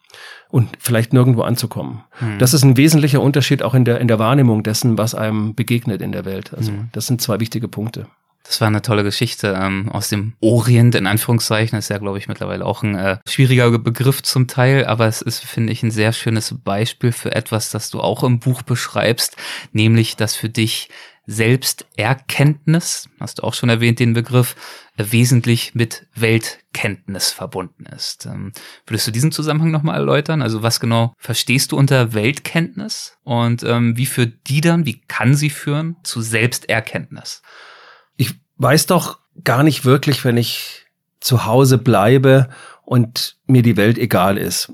und vielleicht nirgendwo anzukommen. Mhm. Das ist ein wesentlicher Unterschied auch in der, in der Wahrnehmung dessen, was einem begegnet in der Welt. Also mhm. das sind zwei wichtige Punkte.
Das war eine tolle Geschichte ähm, aus dem Orient, in Anführungszeichen. Das ist ja, glaube ich, mittlerweile auch ein äh, schwieriger Begriff zum Teil, aber es ist, finde ich, ein sehr schönes Beispiel für etwas, das du auch im Buch beschreibst, nämlich, dass für dich Selbsterkenntnis, hast du auch schon erwähnt, den Begriff, wesentlich mit Weltkenntnis verbunden ist. Ähm, würdest du diesen Zusammenhang nochmal erläutern? Also was genau verstehst du unter Weltkenntnis und ähm, wie führt die dann, wie kann sie führen zu Selbsterkenntnis?
Weiß doch gar nicht wirklich, wenn ich zu Hause bleibe und mir die Welt egal ist.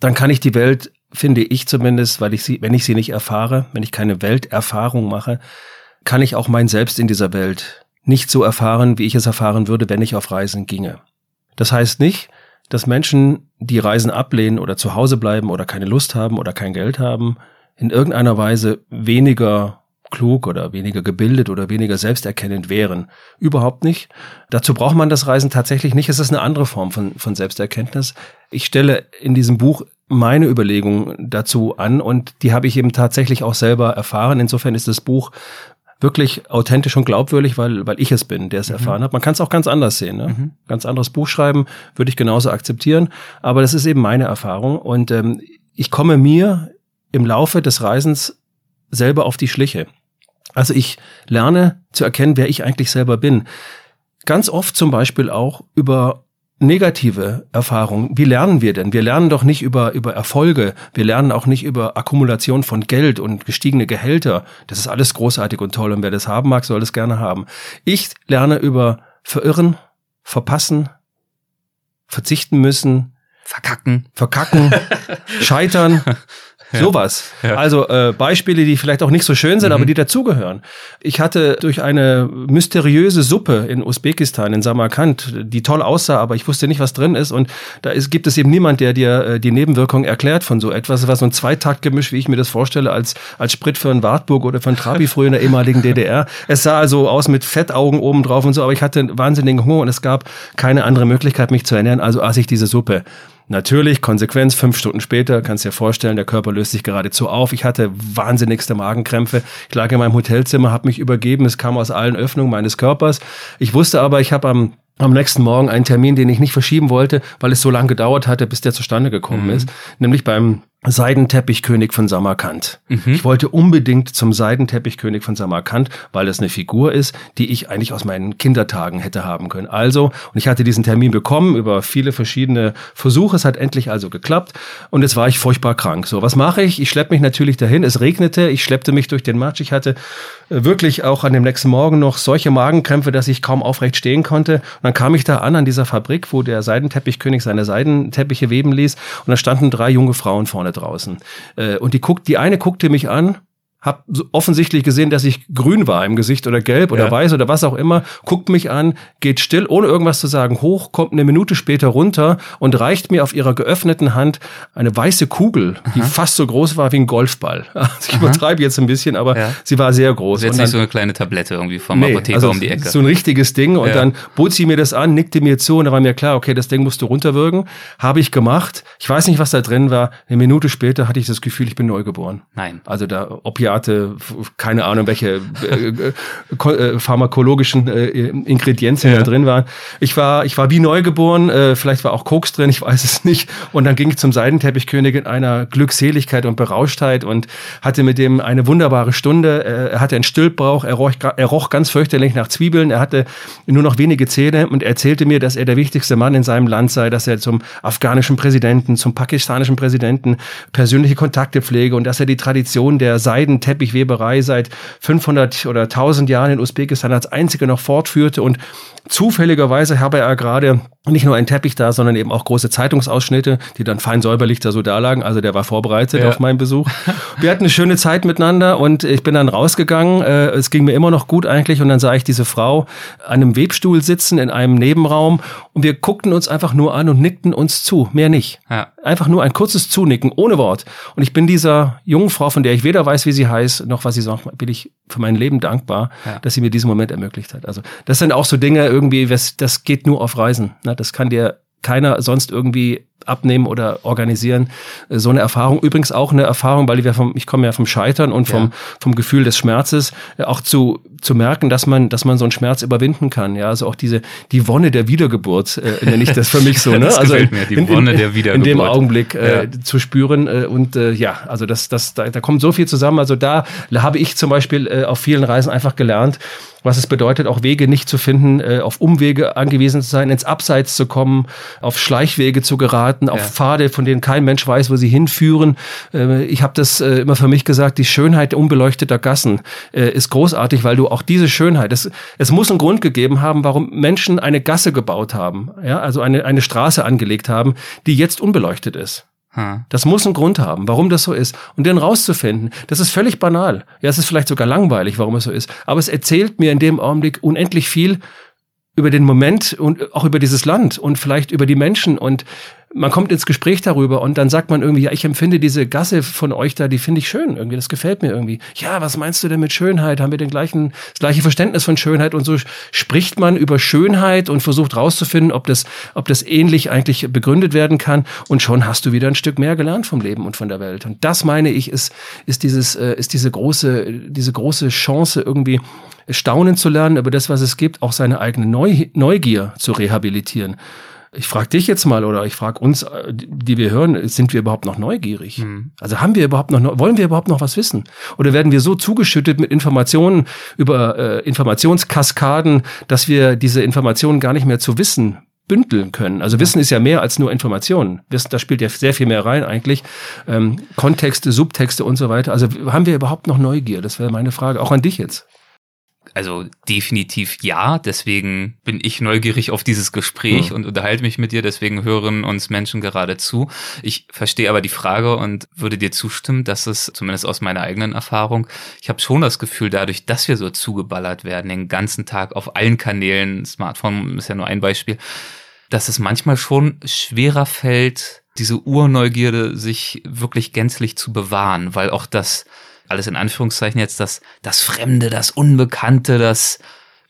Dann kann ich die Welt, finde ich zumindest, weil ich sie, wenn ich sie nicht erfahre, wenn ich keine Welterfahrung mache, kann ich auch mein Selbst in dieser Welt nicht so erfahren, wie ich es erfahren würde, wenn ich auf Reisen ginge. Das heißt nicht, dass Menschen, die Reisen ablehnen oder zu Hause bleiben oder keine Lust haben oder kein Geld haben, in irgendeiner Weise weniger klug oder weniger gebildet oder weniger selbsterkennend wären. Überhaupt nicht. Dazu braucht man das Reisen tatsächlich nicht. Es ist eine andere Form von, von Selbsterkenntnis. Ich stelle in diesem Buch meine Überlegungen dazu an und die habe ich eben tatsächlich auch selber erfahren. Insofern ist das Buch wirklich authentisch und glaubwürdig, weil, weil ich es bin, der es mhm. erfahren hat. Man kann es auch ganz anders sehen. Ne? Mhm. Ganz anderes Buch schreiben, würde ich genauso akzeptieren. Aber das ist eben meine Erfahrung. Und ähm, ich komme mir im Laufe des Reisens selber auf die Schliche. Also ich lerne zu erkennen, wer ich eigentlich selber bin. Ganz oft zum Beispiel auch über negative Erfahrungen. Wie lernen wir denn? Wir lernen doch nicht über, über Erfolge. Wir lernen auch nicht über Akkumulation von Geld und gestiegene Gehälter. Das ist alles großartig und toll. Und wer das haben mag, soll das gerne haben. Ich lerne über Verirren, Verpassen, verzichten müssen,
verkacken,
verkacken, scheitern, Ja. Sowas. Ja. Also äh, Beispiele, die vielleicht auch nicht so schön sind, mhm. aber die dazugehören. Ich hatte durch eine mysteriöse Suppe in Usbekistan, in Samarkand, die toll aussah, aber ich wusste nicht, was drin ist. Und da ist, gibt es eben niemand, der dir äh, die Nebenwirkung erklärt von so etwas. Es war so ein Zweitaktgemisch, wie ich mir das vorstelle, als, als Sprit für ein Wartburg oder für ein Trabi früher in der ehemaligen DDR. Es sah also aus mit Fettaugen oben drauf und so, aber ich hatte wahnsinnigen Hunger und es gab keine andere Möglichkeit, mich zu ernähren, also aß ich diese Suppe. Natürlich, Konsequenz, fünf Stunden später, kannst dir vorstellen, der Körper löst sich geradezu auf. Ich hatte wahnsinnigste Magenkrämpfe. Ich lag in meinem Hotelzimmer, habe mich übergeben. Es kam aus allen Öffnungen meines Körpers. Ich wusste aber, ich habe am am nächsten Morgen einen Termin, den ich nicht verschieben wollte, weil es so lange gedauert hatte, bis der zustande gekommen mhm. ist, nämlich beim Seidenteppichkönig von Samarkand. Mhm. Ich wollte unbedingt zum Seidenteppichkönig von Samarkand, weil das eine Figur ist, die ich eigentlich aus meinen Kindertagen hätte haben können. Also, und ich hatte diesen Termin bekommen über viele verschiedene Versuche. Es hat endlich also geklappt und jetzt war ich furchtbar krank. So, was mache ich? Ich schleppe mich natürlich dahin. Es regnete, ich schleppte mich durch den Matsch. Ich hatte äh, wirklich auch an dem nächsten Morgen noch solche Magenkrämpfe, dass ich kaum aufrecht stehen konnte. Und dann kam ich da an, an dieser Fabrik, wo der Seidenteppichkönig seine Seidenteppiche weben ließ. Und da standen drei junge Frauen vorne vorne draußen. Äh, und die guckt, die eine guckte mich an hab offensichtlich gesehen, dass ich grün war im Gesicht oder gelb oder ja. weiß oder was auch immer, guckt mich an, geht still, ohne irgendwas zu sagen, hoch, kommt eine Minute später runter und reicht mir auf ihrer geöffneten Hand eine weiße Kugel, Aha. die fast so groß war wie ein Golfball. Also ich Aha. übertreibe jetzt ein bisschen, aber ja. sie war sehr groß.
Jetzt nicht so eine kleine Tablette irgendwie vom nee, Apotheker also um die Ecke.
So ein richtiges Ding und ja. dann bot sie mir das an, nickte mir zu und da war mir klar, okay, das Ding musst du runterwürgen. Habe ich gemacht. Ich weiß nicht, was da drin war. Eine Minute später hatte ich das Gefühl, ich bin neugeboren.
Nein.
Also da Opiate Opiate, keine Ahnung, welche äh, äh, pharmakologischen äh, Ingredienzien ja. da drin waren. Ich war, ich war wie neugeboren, äh, vielleicht war auch Koks drin, ich weiß es nicht. Und dann ging ich zum Seidenteppichkönig in einer Glückseligkeit und Berauschtheit und hatte mit dem eine wunderbare Stunde. Äh, er hatte einen Stülpbrauch, er roch, er roch ganz fürchterlich nach Zwiebeln, er hatte nur noch wenige Zähne und er erzählte mir, dass er der wichtigste Mann in seinem Land sei, dass er zum afghanischen Präsidenten, zum pakistanischen Präsidenten persönliche Kontakte pflege und dass er die Tradition der Seiden Seidenteppichweberei seit 500 oder 1000 Jahren in Usbekistan als einzige noch fortführte und zufälligerweise habe er gerade nicht nur einen Teppich da, sondern eben auch große Zeitungsausschnitte, die dann fein säuberlich da so da lagen. Also der war vorbereitet ja. auf meinen Besuch. Wir hatten eine schöne Zeit miteinander und ich bin dann rausgegangen. Äh, es ging mir immer noch gut eigentlich und dann sah ich diese Frau an einem Webstuhl sitzen in einem Nebenraum und wir guckten uns einfach nur an und nickten uns zu, mehr nicht. Ja. Einfach nur ein kurzes Zunicken, ohne Wort. Und ich bin dieser jungen Frau, von der ich weder weiß, wie sie heißt, noch was sie sagt, bin ich für mein Leben dankbar, ja. dass sie mir diesen Moment ermöglicht hat. Also das sind auch so Dinge irgendwie, das geht nur auf Reisen. Ne? Das kann dir keiner sonst irgendwie abnehmen oder organisieren. So eine Erfahrung, übrigens auch eine Erfahrung, weil wir vom, ich komme ja vom Scheitern und vom, ja. vom Gefühl des Schmerzes, äh, auch zu, zu merken, dass man, dass man so einen Schmerz überwinden kann. Ja, also auch diese, die Wonne der Wiedergeburt, äh, nenne ich das für mich so, ne?
das
also
mir, die in, Wonne der Wiedergeburt.
In dem Augenblick äh, ja. zu spüren äh, und äh, ja, also das, das, da, da kommt so viel zusammen. Also da habe ich zum Beispiel äh, auf vielen Reisen einfach gelernt, was es bedeutet, auch Wege nicht zu finden, äh, auf Umwege angewiesen zu sein, ins Abseits zu kommen, auf Schleichwege zu geraten, auf ja. Pfade, von denen kein Mensch weiß, wo sie hinführen. Äh, ich habe das äh, immer für mich gesagt, die Schönheit unbeleuchteter Gassen äh, ist großartig, weil du auch diese Schönheit, es, es muss einen Grund gegeben haben, warum Menschen eine Gasse gebaut haben, ja, also eine, eine Straße angelegt haben, die jetzt unbeleuchtet ist. Das muss einen Grund haben, warum das so ist. Und den rauszufinden, das ist völlig banal. Ja, es ist vielleicht sogar langweilig, warum es so ist. Aber es erzählt mir in dem Augenblick unendlich viel über den Moment und auch über dieses Land und vielleicht über die Menschen und man kommt ins Gespräch darüber und dann sagt man irgendwie, ja, ich empfinde diese Gasse von euch da, die finde ich schön irgendwie, das gefällt mir irgendwie. Ja, was meinst du denn mit Schönheit? Haben wir den gleichen, das gleiche Verständnis von Schönheit und so spricht man über Schönheit und versucht rauszufinden, ob das, ob das ähnlich eigentlich begründet werden kann und schon hast du wieder ein Stück mehr gelernt vom Leben und von der Welt. Und das meine ich, ist, ist dieses, äh, ist diese große, diese große Chance irgendwie, staunen zu lernen über das, was es gibt, auch seine eigene Neugier zu rehabilitieren. Ich frage dich jetzt mal oder ich frage uns, äh, die wir hören, sind wir überhaupt noch neugierig? Mhm. Also haben wir überhaupt noch, wollen wir überhaupt noch was wissen? Oder werden wir so zugeschüttet mit Informationen über äh, Informationskaskaden, dass wir diese Informationen gar nicht mehr zu wissen bündeln können. Also Wissen ist ja mehr als nur Informationen. Wissen, da spielt ja sehr viel mehr rein eigentlich. Ähm, Kontexte, Subtexte und so weiter. Also haben wir überhaupt noch Neugier? Das wäre meine Frage, auch an dich jetzt.
Also definitiv ja. Deswegen bin ich neugierig auf dieses Gespräch mhm. und unterhalte mich mit dir. Deswegen hören uns Menschen gerade zu. Ich verstehe aber die Frage und würde dir zustimmen, dass es zumindest aus meiner eigenen Erfahrung, ich habe schon das Gefühl, dadurch, dass wir so zugeballert werden, den ganzen Tag auf allen Kanälen, Smartphone ist ja nur ein Beispiel, dass es manchmal schon schwerer fällt, diese Urneugierde sich wirklich gänzlich zu bewahren, weil auch das alles in Anführungszeichen jetzt das, das Fremde, das Unbekannte, das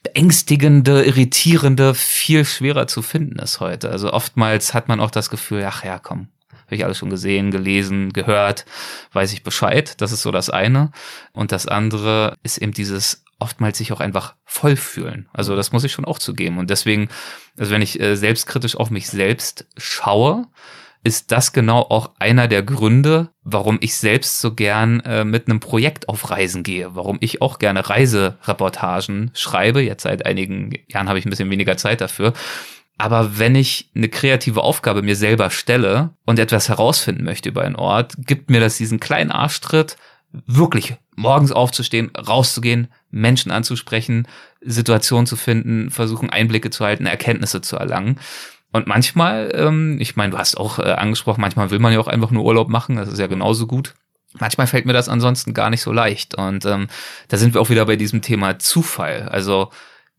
beängstigende, irritierende viel schwerer zu finden ist heute. Also oftmals hat man auch das Gefühl, ach ja, komm, habe ich alles schon gesehen, gelesen, gehört, weiß ich Bescheid. Das ist so das eine. Und das andere ist eben dieses oftmals sich auch einfach voll fühlen. Also das muss ich schon auch zugeben. Und deswegen, also wenn ich äh, selbstkritisch auf mich selbst schaue, ist das genau auch einer der Gründe, warum ich selbst so gern äh, mit einem Projekt auf Reisen gehe, warum ich auch gerne Reisereportagen schreibe. Jetzt seit einigen Jahren habe ich ein bisschen weniger Zeit dafür. Aber wenn ich eine kreative Aufgabe mir selber stelle und etwas herausfinden möchte über einen Ort, gibt mir das diesen kleinen Arschtritt, wirklich morgens aufzustehen, rauszugehen, Menschen anzusprechen, Situationen zu finden, versuchen Einblicke zu halten, Erkenntnisse zu erlangen. Und manchmal, ähm, ich meine, du hast auch äh, angesprochen, manchmal will man ja auch einfach nur Urlaub machen, das ist ja genauso gut. Manchmal fällt mir das ansonsten gar nicht so leicht. Und ähm, da sind wir auch wieder bei diesem Thema Zufall. Also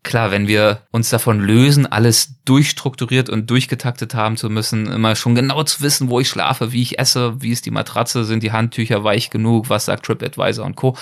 klar, wenn wir uns davon lösen, alles durchstrukturiert und durchgetaktet haben zu müssen, immer schon genau zu wissen, wo ich schlafe, wie ich esse, wie ist die Matratze, sind die Handtücher weich genug, was sagt TripAdvisor und Co.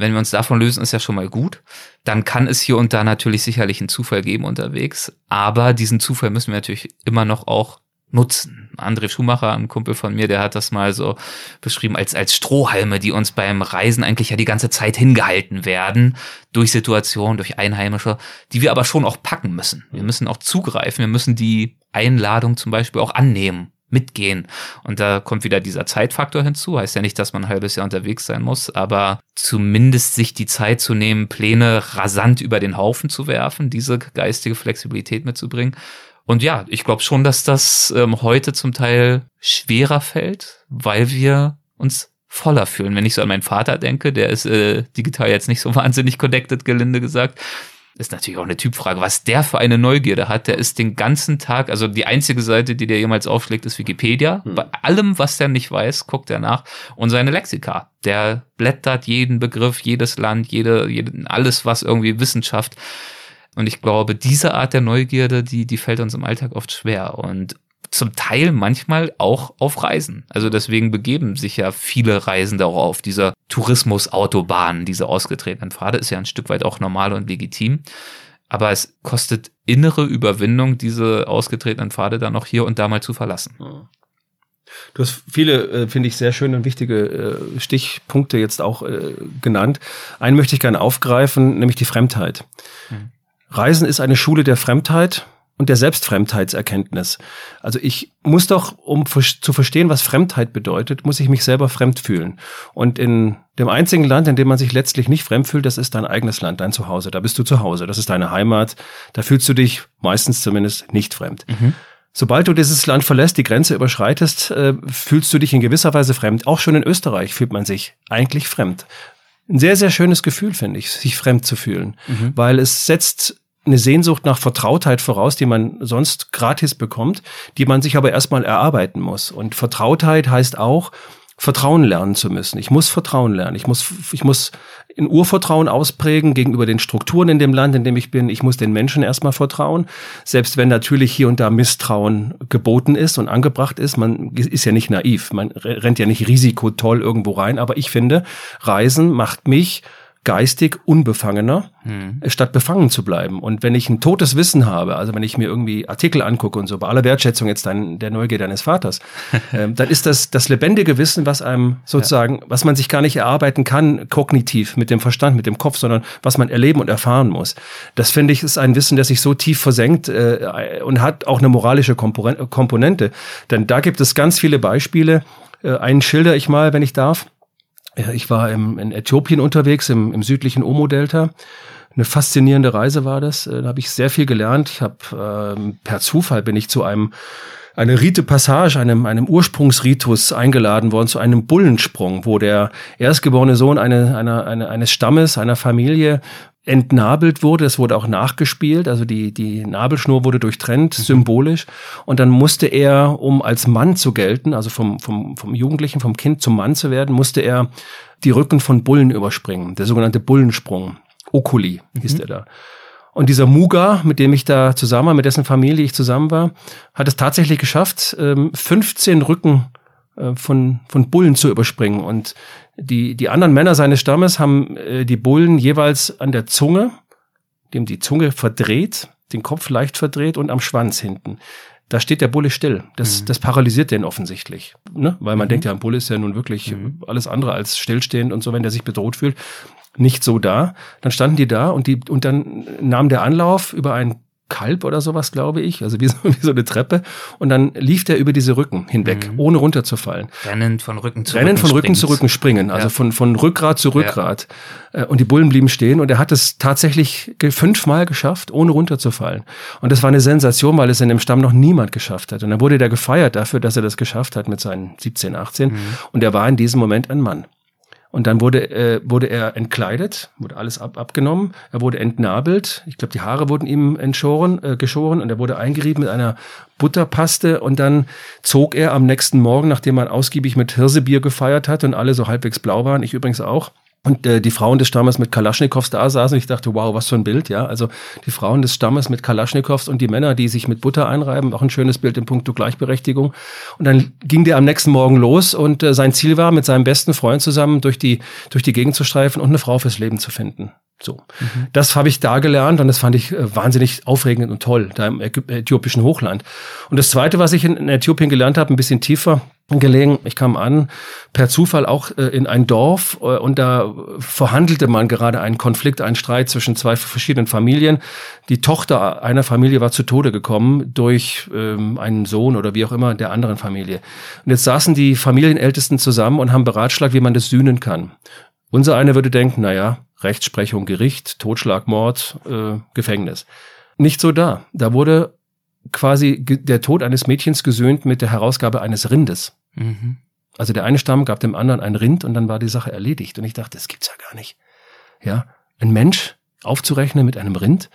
Wenn wir uns davon lösen, ist ja schon mal gut. Dann kann es hier und da natürlich sicherlich einen Zufall geben unterwegs. Aber diesen Zufall müssen wir natürlich immer noch auch nutzen. André Schumacher, ein Kumpel von mir, der hat das mal so beschrieben als, als Strohhalme, die uns beim Reisen eigentlich ja die ganze Zeit hingehalten werden, durch Situationen, durch Einheimische, die wir aber schon auch packen müssen. Wir müssen auch zugreifen, wir müssen die Einladung zum Beispiel auch annehmen mitgehen. Und da kommt wieder dieser Zeitfaktor hinzu. Heißt ja nicht, dass man ein halbes Jahr unterwegs sein muss, aber zumindest sich die Zeit zu nehmen, Pläne rasant über den Haufen zu werfen, diese geistige Flexibilität mitzubringen. Und ja, ich glaube schon, dass das ähm, heute zum Teil schwerer fällt, weil wir uns voller fühlen. Wenn ich so an meinen Vater denke, der ist äh, digital jetzt nicht so wahnsinnig connected, gelinde gesagt, ist natürlich auch eine Typfrage, was der für eine Neugierde hat. Der ist den ganzen Tag, also die einzige Seite, die der jemals aufschlägt, ist Wikipedia. Hm. Bei allem, was der nicht weiß, guckt er nach. Und seine Lexika. Der blättert jeden Begriff, jedes Land, jede, jede alles, was irgendwie Wissenschaft. Und ich glaube, diese Art der Neugierde, die, die fällt uns im Alltag oft schwer. Und zum Teil manchmal auch auf Reisen. Also deswegen begeben sich ja viele Reisende auch auf dieser Tourismusautobahn, diese ausgetretenen Pfade, ist ja ein Stück weit auch normal und legitim. Aber es kostet innere Überwindung, diese ausgetretenen Pfade dann noch hier und da mal zu verlassen.
Du hast viele, äh, finde ich, sehr schöne und wichtige äh, Stichpunkte jetzt auch äh, genannt. Einen möchte ich gerne aufgreifen, nämlich die Fremdheit. Mhm. Reisen ist eine Schule der Fremdheit und der Selbstfremdheitserkenntnis. Also ich muss doch, um zu verstehen, was Fremdheit bedeutet, muss ich mich selber fremd fühlen. Und in dem einzigen Land, in dem man sich letztlich nicht fremd fühlt, das ist dein eigenes Land, dein Zuhause. Da bist du zu Hause, das ist deine Heimat. Da fühlst du dich meistens zumindest nicht fremd. Mhm. Sobald du dieses Land verlässt, die Grenze überschreitest, äh, fühlst du dich in gewisser Weise fremd. Auch schon in Österreich fühlt man sich eigentlich fremd. Ein sehr, sehr schönes Gefühl, finde ich, sich fremd zu fühlen, mhm. weil es setzt eine Sehnsucht nach Vertrautheit voraus, die man sonst gratis bekommt, die man sich aber erstmal erarbeiten muss. Und Vertrautheit heißt auch, Vertrauen lernen zu müssen. Ich muss Vertrauen lernen. Ich muss, ich muss in Urvertrauen ausprägen gegenüber den Strukturen in dem Land, in dem ich bin. Ich muss den Menschen erstmal vertrauen. Selbst wenn natürlich hier und da Misstrauen geboten ist und angebracht ist. Man ist ja nicht naiv. Man rennt ja nicht risikotoll irgendwo rein. Aber ich finde, Reisen macht mich geistig unbefangener, hm. statt befangen zu bleiben. Und wenn ich ein totes Wissen habe, also wenn ich mir irgendwie Artikel angucke und so, bei aller Wertschätzung jetzt dein, der Neugier deines Vaters, ähm, dann ist das das lebendige Wissen, was einem sozusagen, ja. was man sich gar nicht erarbeiten kann, kognitiv, mit dem Verstand, mit dem Kopf, sondern was man erleben und erfahren muss. Das finde ich ist ein Wissen, das sich so tief versenkt äh, und hat auch eine moralische Komponente. Denn da gibt es ganz viele Beispiele. Äh, einen schilder ich mal, wenn ich darf ich war im, in Äthiopien unterwegs, im, im südlichen Omo-Delta. Eine faszinierende Reise war das. Äh, da habe ich sehr viel gelernt. Ich habe ähm, per Zufall bin ich zu einem eine Rite Passage, einem, einem Ursprungsritus eingeladen worden zu einem Bullensprung, wo der erstgeborene Sohn eine, einer, eine, eines Stammes, einer Familie entnabelt wurde. Es wurde auch nachgespielt, also die, die Nabelschnur wurde durchtrennt, mhm. symbolisch. Und dann musste er, um als Mann zu gelten, also vom, vom, vom Jugendlichen, vom Kind zum Mann zu werden, musste er die Rücken von Bullen überspringen, der sogenannte Bullensprung. Okuli hieß mhm. der da. Und dieser Muga, mit dem ich da zusammen war, mit dessen Familie ich zusammen war, hat es tatsächlich geschafft, 15 ähm, Rücken von, von Bullen zu überspringen. Und die, die anderen Männer seines Stammes haben äh, die Bullen jeweils an der Zunge, dem die Zunge verdreht, den Kopf leicht verdreht und am Schwanz hinten. Da steht der Bulle still. Das, mhm. das paralysiert den offensichtlich. Ne? Weil man mhm. denkt ja, ein Bulle ist ja nun wirklich mhm. alles andere als stillstehend und so, wenn der sich bedroht fühlt. Nicht so da. Dann standen die da und die, und dann nahm der Anlauf über ein Kalb oder sowas, glaube ich, also wie so, wie so eine Treppe. Und dann lief der über diese Rücken hinweg, mhm. ohne runterzufallen.
Rennen von Rücken
zu Rennen Rücken. Rennen von Rücken zu Rücken springen, also ja. von, von Rückgrat zu Rückgrat. Ja. Äh, und die Bullen blieben stehen und er hat es tatsächlich fünfmal geschafft, ohne runterzufallen. Und das war eine Sensation, weil es in dem Stamm noch niemand geschafft hat. Und dann wurde der gefeiert dafür, dass er das geschafft hat mit seinen 17, 18. Mhm. Und er war in diesem Moment ein Mann. Und dann wurde, äh, wurde er entkleidet, wurde alles ab, abgenommen, er wurde entnabelt, ich glaube, die Haare wurden ihm entschoren, äh, geschoren. Und er wurde eingerieben mit einer Butterpaste. Und dann zog er am nächsten Morgen, nachdem man ausgiebig mit Hirsebier gefeiert hat und alle so halbwegs blau waren, ich übrigens auch, und äh, die Frauen des Stammes mit Kalaschnikows da saßen. Ich dachte, wow, was für ein Bild, ja. Also die Frauen des Stammes mit Kalaschnikows und die Männer, die sich mit Butter einreiben, auch ein schönes Bild im Punkto Gleichberechtigung. Und dann ging der am nächsten Morgen los und äh, sein Ziel war, mit seinem besten Freund zusammen durch die, durch die Gegend zu streifen und eine Frau fürs Leben zu finden. So. Mhm. Das habe ich da gelernt und das fand ich äh, wahnsinnig aufregend und toll, da im äthiopischen Hochland. Und das zweite, was ich in, Äthiopien gelernt habe, ein bisschen tiefer, gelegen. Ich kam an, per Zufall auch äh, in ein Dorf äh, und da verhandelte man gerade einen Konflikt, einen Streit zwischen zwei verschiedenen Familien. Die Tochter einer Familie war zu Tode gekommen durch ähm, einen Sohn oder wie auch immer der anderen Familie. Und jetzt saßen die Familienältesten zusammen und haben beratschlagt, wie man das sühnen kann. Unser eine würde denken, na ja, Rechtsprechung, Gericht, Totschlag, Mord, äh, Gefängnis. Nicht so da. Da wurde quasi der Tod eines Mädchens gesöhnt mit der Herausgabe eines Rindes. Mhm. Also der eine Stamm gab dem anderen ein Rind und dann war die Sache erledigt. Und ich dachte, das gibt's ja gar nicht. Ja, ein Mensch aufzurechnen mit einem Rind,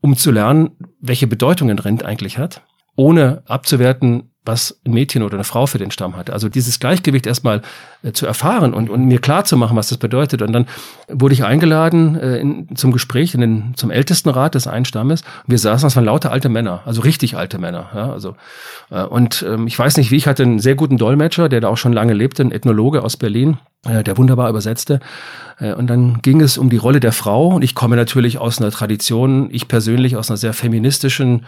um zu lernen, welche Bedeutung ein Rind eigentlich hat, ohne abzuwerten, was ein Mädchen oder eine Frau für den Stamm hatte. Also dieses Gleichgewicht erstmal äh, zu erfahren und, und mir klar zu machen, was das bedeutet. Und dann wurde ich eingeladen äh, in, zum Gespräch in den, zum Ältestenrat des einen Stammes. Und wir saßen, das waren lauter alte Männer, also richtig alte Männer. Ja, also, äh, und ähm, ich weiß nicht wie, ich hatte einen sehr guten Dolmetscher, der da auch schon lange lebte, ein Ethnologe aus Berlin, äh, der wunderbar übersetzte. Äh, und dann ging es um die Rolle der Frau. Und ich komme natürlich aus einer Tradition, ich persönlich aus einer sehr feministischen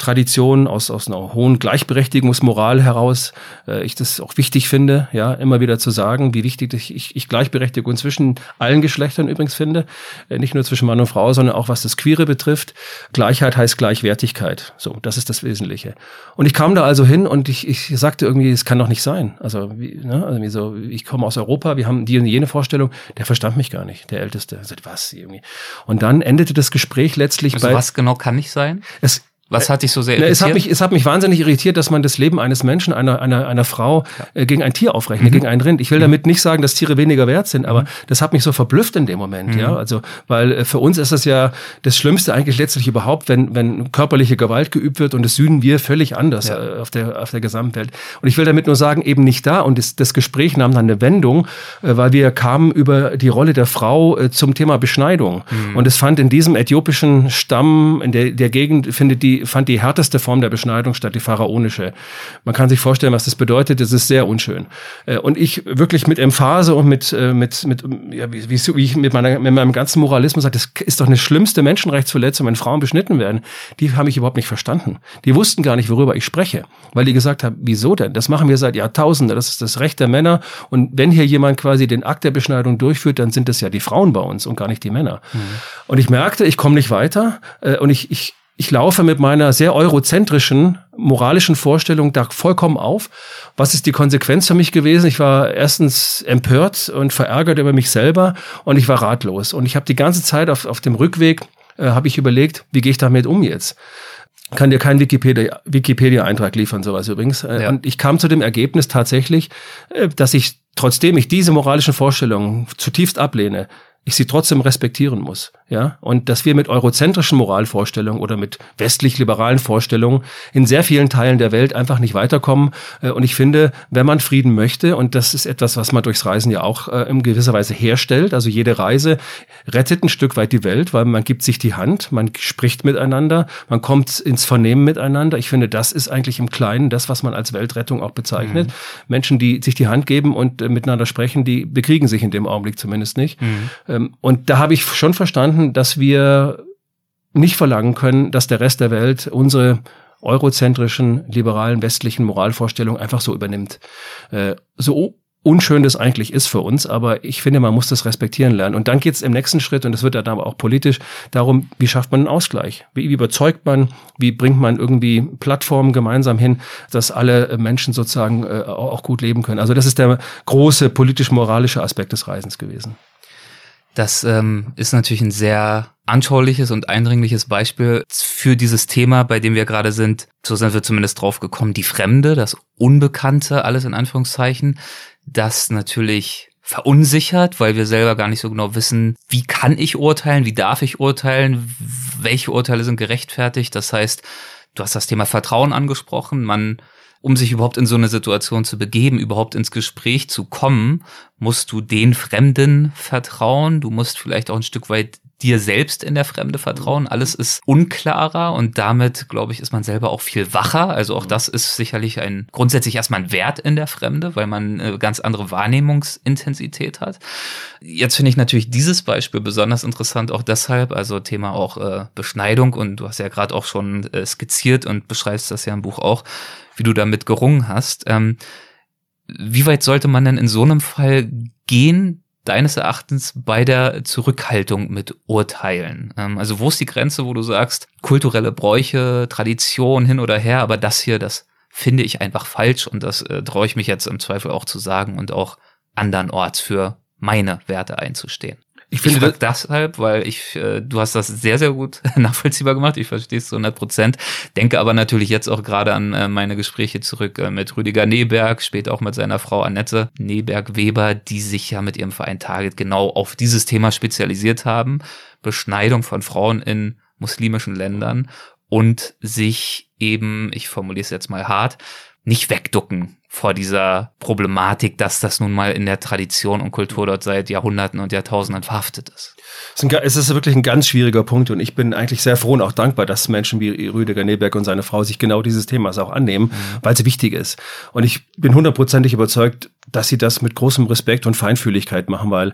Tradition, aus, aus einer hohen Gleichberechtigungsmoral heraus, äh, ich das auch wichtig finde, ja, immer wieder zu sagen, wie wichtig ich, ich Gleichberechtigung zwischen allen Geschlechtern übrigens finde, äh, nicht nur zwischen Mann und Frau, sondern auch was das Queere betrifft. Gleichheit heißt Gleichwertigkeit. So, das ist das Wesentliche. Und ich kam da also hin und ich, ich sagte irgendwie, es kann doch nicht sein. Also, wie, ne, also wie so, ich komme aus Europa, wir haben die und jene Vorstellung, der verstand mich gar nicht, der Älteste. Also, was irgendwie. Und dann endete das Gespräch letztlich
also
bei.
Was genau kann nicht sein?
Es,
was hat dich so sehr
irritiert? Es hat mich, es hat mich wahnsinnig irritiert, dass man das Leben eines Menschen, einer, einer, einer Frau äh, gegen ein Tier aufrechnet, mhm. gegen ein Rind. Ich will mhm. damit nicht sagen, dass Tiere weniger wert sind, aber mhm. das hat mich so verblüfft in dem Moment, ja. Mhm. Also, weil äh, für uns ist das ja das Schlimmste eigentlich letztlich überhaupt, wenn, wenn körperliche Gewalt geübt wird und das sühnen wir völlig anders ja. äh, auf der, auf der Gesamtwelt. Und ich will damit nur sagen, eben nicht da. Und das, das Gespräch nahm dann eine Wendung, äh, weil wir kamen über die Rolle der Frau äh, zum Thema Beschneidung. Mhm. Und es fand in diesem äthiopischen Stamm, in der, der Gegend, findet die, fand die härteste Form der Beschneidung statt die pharaonische. Man kann sich vorstellen, was das bedeutet. Es ist sehr unschön. Äh, und ich wirklich mit Emphase und mit, äh, mit, mit, ja, wie, wie ich mit, meiner, mit meinem ganzen Moralismus sage, das ist doch eine schlimmste Menschenrechtsverletzung, wenn Frauen beschnitten werden. Die haben mich überhaupt nicht verstanden. Die wussten gar nicht, worüber ich spreche, weil die gesagt haben, wieso denn? Das machen wir seit Jahrtausenden. Das ist das Recht der Männer. Und wenn hier jemand quasi den Akt der Beschneidung durchführt, dann sind es ja die Frauen bei uns und gar nicht die Männer. Mhm. Und ich merkte, ich komme nicht weiter. Äh, und ich, ich, ich laufe mit meiner sehr eurozentrischen moralischen Vorstellung da vollkommen auf. Was ist die Konsequenz für mich gewesen? Ich war erstens empört und verärgert über mich selber und ich war ratlos. Und ich habe die ganze Zeit auf, auf dem Rückweg, äh, habe ich überlegt, wie gehe ich damit um jetzt? kann dir keinen Wikipedia, Wikipedia-Eintrag liefern, sowas übrigens. Äh, ja. Und ich kam zu dem Ergebnis tatsächlich, äh, dass ich, trotzdem ich diese moralischen Vorstellungen zutiefst ablehne, ich sie trotzdem respektieren muss. Ja, und dass wir mit eurozentrischen Moralvorstellungen oder mit westlich-liberalen Vorstellungen in sehr vielen Teilen der Welt einfach nicht weiterkommen. Äh, und ich finde, wenn man Frieden möchte, und das ist etwas, was man durchs Reisen ja auch äh, in gewisser Weise herstellt, also jede Reise rettet ein Stück weit die Welt, weil man gibt sich die Hand, man spricht miteinander, man kommt ins Vernehmen miteinander. Ich finde, das ist eigentlich im Kleinen das, was man als Weltrettung auch bezeichnet. Mhm. Menschen, die sich die Hand geben und äh, miteinander sprechen, die bekriegen sich in dem Augenblick zumindest nicht. Mhm. Ähm, und da habe ich schon verstanden, dass wir nicht verlangen können, dass der Rest der Welt unsere eurozentrischen, liberalen, westlichen Moralvorstellungen einfach so übernimmt. Äh, so unschön das eigentlich ist für uns, aber ich finde, man muss das respektieren lernen. Und dann geht es im nächsten Schritt, und das wird dann aber auch politisch, darum, wie schafft man einen Ausgleich? Wie, wie überzeugt man, wie bringt man irgendwie Plattformen gemeinsam hin, dass alle Menschen sozusagen äh, auch gut leben können. Also das ist der große politisch-moralische Aspekt des Reisens gewesen.
Das ähm, ist natürlich ein sehr anschauliches und eindringliches Beispiel für dieses Thema, bei dem wir gerade sind. So sind wir zumindest drauf gekommen. Die Fremde, das Unbekannte, alles in Anführungszeichen, das natürlich verunsichert, weil wir selber gar nicht so genau wissen, wie kann ich urteilen, wie darf ich urteilen, welche Urteile sind gerechtfertigt. Das heißt, du hast das Thema Vertrauen angesprochen. Man um sich überhaupt in so eine Situation zu begeben, überhaupt ins Gespräch zu kommen, musst du den Fremden vertrauen. Du musst vielleicht auch ein Stück weit dir selbst in der Fremde vertrauen. Alles ist unklarer und damit, glaube ich, ist man selber auch viel wacher. Also auch das ist sicherlich ein grundsätzlich erstmal ein Wert in der Fremde, weil man eine ganz andere Wahrnehmungsintensität hat. Jetzt finde ich natürlich dieses Beispiel besonders interessant, auch deshalb, also Thema auch äh, Beschneidung und du hast ja gerade auch schon äh, skizziert und beschreibst das ja im Buch auch, wie du damit gerungen hast. Ähm, wie weit sollte man denn in so einem Fall gehen, deines Erachtens bei der Zurückhaltung mit Urteilen? Ähm, also wo ist die Grenze, wo du sagst, kulturelle Bräuche, Tradition hin oder her, aber das hier, das finde ich einfach falsch und das äh, traue ich mich jetzt im Zweifel auch zu sagen und auch andernorts für meine Werte einzustehen. Ich finde ich das deshalb, weil ich, äh, du hast das sehr, sehr gut nachvollziehbar gemacht. Ich verstehe es zu 100 Prozent. Denke aber natürlich jetzt auch gerade an äh, meine Gespräche zurück äh, mit Rüdiger Neberg, später auch mit seiner Frau Annette Neberg-Weber, die sich ja mit ihrem Verein Target genau auf dieses Thema spezialisiert haben. Beschneidung von Frauen in muslimischen Ländern und sich eben, ich formuliere es jetzt mal hart, nicht wegducken vor dieser Problematik, dass das nun mal in der Tradition und Kultur dort seit Jahrhunderten und Jahrtausenden verhaftet ist.
Es ist wirklich ein ganz schwieriger Punkt und ich bin eigentlich sehr froh und auch dankbar, dass Menschen wie Rüdiger Neberg und seine Frau sich genau dieses Themas auch annehmen, mhm. weil es wichtig ist. Und ich bin hundertprozentig überzeugt, dass sie das mit großem Respekt und Feinfühligkeit machen, weil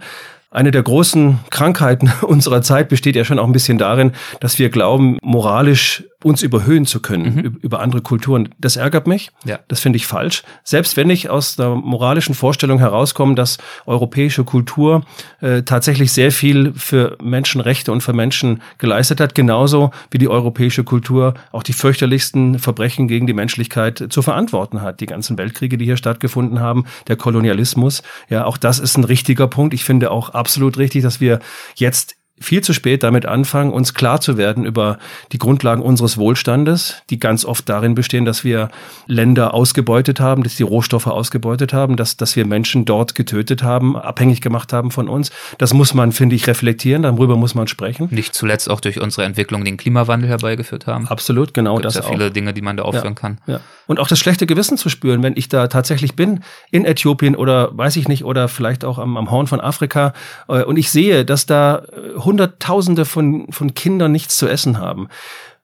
eine der großen Krankheiten unserer Zeit besteht ja schon auch ein bisschen darin, dass wir glauben, moralisch uns überhöhen zu können mhm. über andere Kulturen. Das ärgert mich. Ja. Das finde ich falsch. Selbst wenn ich aus der moralischen Vorstellung herauskomme, dass europäische Kultur äh, tatsächlich sehr viel für Menschenrechte und für Menschen geleistet hat, genauso wie die europäische Kultur auch die fürchterlichsten Verbrechen gegen die Menschlichkeit zu verantworten hat. Die ganzen Weltkriege, die hier stattgefunden haben, der Kolonialismus. Ja, auch das ist ein richtiger Punkt. Ich finde auch absolut richtig, dass wir jetzt viel zu spät damit anfangen, uns klar zu werden über die Grundlagen unseres Wohlstandes, die ganz oft darin bestehen, dass wir Länder ausgebeutet haben, dass die Rohstoffe ausgebeutet haben, dass, dass wir Menschen dort getötet haben, abhängig gemacht haben von uns. Das muss man, finde ich, reflektieren, darüber muss man sprechen.
Nicht zuletzt auch durch unsere Entwicklung den Klimawandel herbeigeführt haben.
Absolut, genau
Gibt's das ja viele Dinge, die man da aufführen ja, kann.
Ja. Und auch das schlechte Gewissen zu spüren, wenn ich da tatsächlich bin, in Äthiopien oder weiß ich nicht, oder vielleicht auch am, am Horn von Afrika, äh, und ich sehe, dass da äh, Hunderttausende von, von Kindern nichts zu essen haben.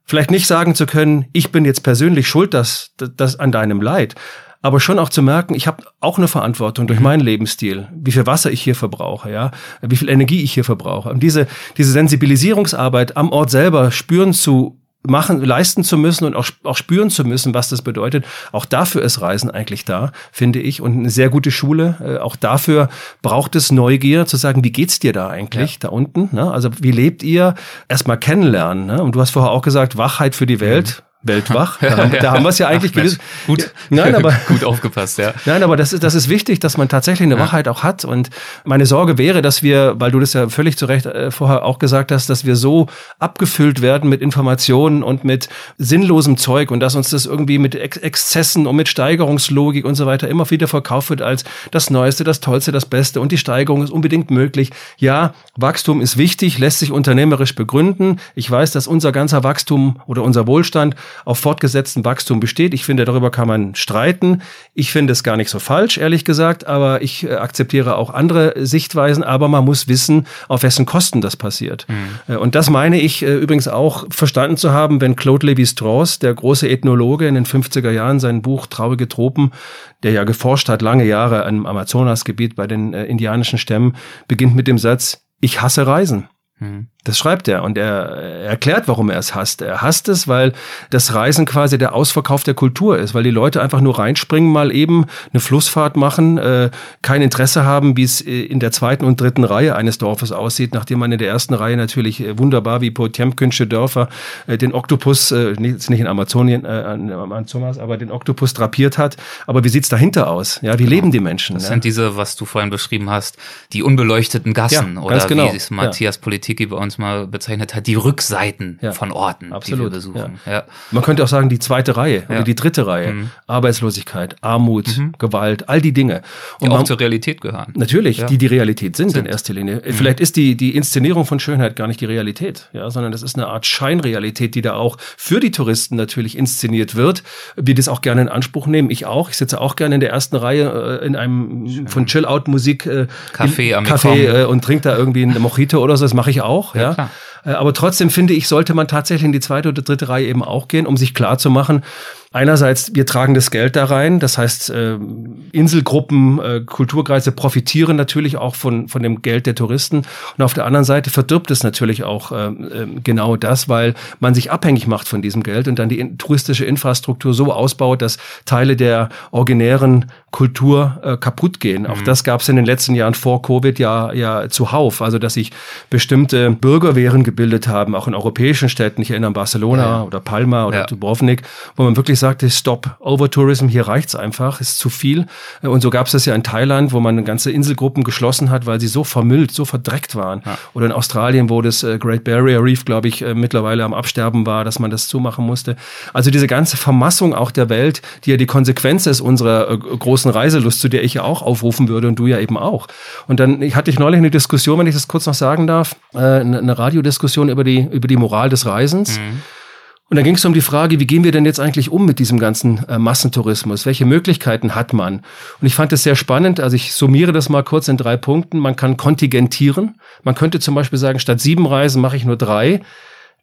Vielleicht nicht sagen zu können, ich bin jetzt persönlich schuld, dass, dass an deinem Leid, aber schon auch zu merken, ich habe auch eine Verantwortung durch mhm. meinen Lebensstil, wie viel Wasser ich hier verbrauche, ja, wie viel Energie ich hier verbrauche. Und diese, diese Sensibilisierungsarbeit am Ort selber spüren zu machen, leisten zu müssen und auch, auch spüren zu müssen, was das bedeutet. Auch dafür ist Reisen eigentlich da, finde ich. Und eine sehr gute Schule. Äh, auch dafür braucht es Neugier, zu sagen, wie geht's dir da eigentlich, ja. da unten? Ne? Also wie lebt ihr? Erstmal kennenlernen. Ne? Und du hast vorher auch gesagt, Wachheit für die Welt. Mhm weltwach. Da haben, da haben wir es ja eigentlich Ach,
Gut, nein, aber gut aufgepasst, ja.
Nein, aber das ist das ist wichtig, dass man tatsächlich eine ja. Wachheit auch hat. Und meine Sorge wäre, dass wir, weil du das ja völlig zu Recht äh, vorher auch gesagt hast, dass wir so abgefüllt werden mit Informationen und mit sinnlosem Zeug und dass uns das irgendwie mit Ex Exzessen und mit Steigerungslogik und so weiter immer wieder verkauft wird als das Neueste, das Tollste, das Beste und die Steigerung ist unbedingt möglich. Ja, Wachstum ist wichtig, lässt sich unternehmerisch begründen. Ich weiß, dass unser ganzer Wachstum oder unser Wohlstand auf fortgesetzten Wachstum besteht. Ich finde, darüber kann man streiten. Ich finde es gar nicht so falsch, ehrlich gesagt, aber ich äh, akzeptiere auch andere Sichtweisen. Aber man muss wissen, auf wessen Kosten das passiert. Mhm. Äh, und das meine ich äh, übrigens auch verstanden zu haben, wenn Claude Lévi-Strauss, der große Ethnologe in den 50er Jahren, sein Buch Traurige Tropen, der ja geforscht hat lange Jahre im Amazonasgebiet bei den indianischen Stämmen, beginnt mit dem Satz, ich hasse Reisen. Mhm. Das schreibt er und er erklärt, warum er es hasst. Er hasst es, weil das Reisen quasi der Ausverkauf der Kultur ist, weil die Leute einfach nur reinspringen, mal eben eine Flussfahrt machen, äh, kein Interesse haben, wie es äh, in der zweiten und dritten Reihe eines Dorfes aussieht, nachdem man in der ersten Reihe natürlich äh, wunderbar wie Potemkinsche Dörfer äh, den Oktopus, äh, nicht, nicht in Amazonien, äh, Amazonas, aber den Oktopus drapiert hat. Aber wie sieht's dahinter aus? Ja, wie genau. leben die Menschen?
Das ja? sind diese, was du vorhin beschrieben hast, die unbeleuchteten Gassen
ja,
oder
genau.
wie es Matthias ja. Politik uns uns mal bezeichnet hat, die Rückseiten ja. von Orten,
Absolut. die wir besuchen. Ja. ja. Man könnte auch sagen, die zweite Reihe oder die dritte Reihe. Mhm. Arbeitslosigkeit, Armut, mhm. Gewalt, all die Dinge.
Und die man, auch zur Realität gehören.
Natürlich, die die Realität sind, sind. in erster Linie. Mhm. Vielleicht ist die, die Inszenierung von Schönheit gar nicht die Realität, ja, sondern das ist eine Art Scheinrealität, die da auch für die Touristen natürlich inszeniert wird. Wir das auch gerne in Anspruch nehmen. Ich auch. Ich sitze auch gerne in der ersten Reihe äh, in einem Schön. von Chill-Out-Musik
äh, Café,
am Café äh, und trinke da irgendwie eine Mojito oder so. Das mache ich auch. Ja, ja. Äh, aber trotzdem finde ich, sollte man tatsächlich in die zweite oder dritte Reihe eben auch gehen, um sich klar zu machen, Einerseits, wir tragen das Geld da rein, das heißt, äh, Inselgruppen, äh, Kulturkreise profitieren natürlich auch von, von dem Geld der Touristen. Und auf der anderen Seite verdirbt es natürlich auch äh, genau das, weil man sich abhängig macht von diesem Geld und dann die touristische Infrastruktur so ausbaut, dass Teile der originären Kultur äh, kaputt gehen. Mhm. Auch das gab es in den letzten Jahren vor Covid ja, ja zuhauf. Also, dass sich bestimmte Bürgerwehren gebildet haben, auch in europäischen Städten. Ich erinnere an Barcelona ja. oder Palma oder ja. Dubrovnik, wo man wirklich sagte, Stop, Overtourism, hier reicht's einfach, ist zu viel. Und so gab es das ja in Thailand, wo man ganze Inselgruppen geschlossen hat, weil sie so vermüllt, so verdreckt waren. Ja. Oder in Australien, wo das äh, Great Barrier Reef, glaube ich, äh, mittlerweile am Absterben war, dass man das zumachen musste. Also diese ganze Vermassung auch der Welt, die ja die Konsequenz ist unserer äh, großen Reiselust, zu der ich ja auch aufrufen würde und du ja eben auch. Und dann hatte ich neulich eine Diskussion, wenn ich das kurz noch sagen darf, eine Radiodiskussion über die, über die Moral des Reisens. Mhm. Und dann ging es um die Frage, wie gehen wir denn jetzt eigentlich um mit diesem ganzen äh, Massentourismus? Welche Möglichkeiten hat man? Und ich fand es sehr spannend. Also ich summiere das mal kurz in drei Punkten. Man kann kontingentieren. Man könnte zum Beispiel sagen, statt sieben Reisen mache ich nur drei.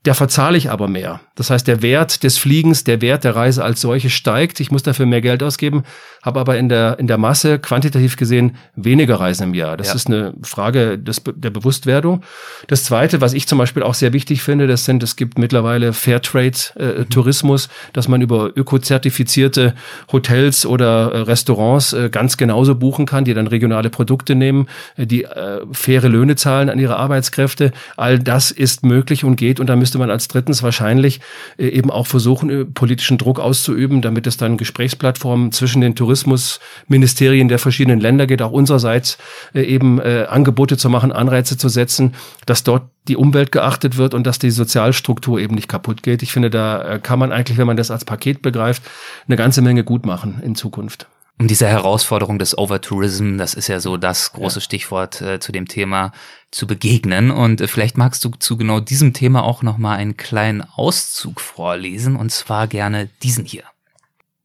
Der verzahle ich aber mehr. Das heißt, der Wert des Fliegens, der Wert der Reise als solche steigt. Ich muss dafür mehr Geld ausgeben, habe aber in der, in der Masse quantitativ gesehen weniger Reisen im Jahr. Das ja. ist eine Frage des, der Bewusstwerdung. Das Zweite, was ich zum Beispiel auch sehr wichtig finde, das sind, es gibt mittlerweile Fairtrade-Tourismus, äh, dass man über ökozertifizierte Hotels oder äh, Restaurants äh, ganz genauso buchen kann, die dann regionale Produkte nehmen, äh, die äh, faire Löhne zahlen an ihre Arbeitskräfte. All das ist möglich und geht und da müsste man als drittens wahrscheinlich äh, eben auch versuchen, äh, politischen Druck auszuüben, damit es dann Gesprächsplattformen zwischen den Tourismusministerien der verschiedenen Länder geht, auch unsererseits äh, eben Angebote zu machen, Anreize zu setzen, dass dort die Umwelt geachtet wird und dass die Sozialstruktur eben nicht kaputt geht. Ich finde, da kann man eigentlich, wenn man das als Paket begreift, eine ganze Menge gut machen in Zukunft
um diese Herausforderung des Overtourism, das ist ja so das große ja. Stichwort äh, zu dem Thema, zu begegnen. Und äh, vielleicht magst du zu genau diesem Thema auch nochmal einen kleinen Auszug vorlesen, und zwar gerne diesen hier.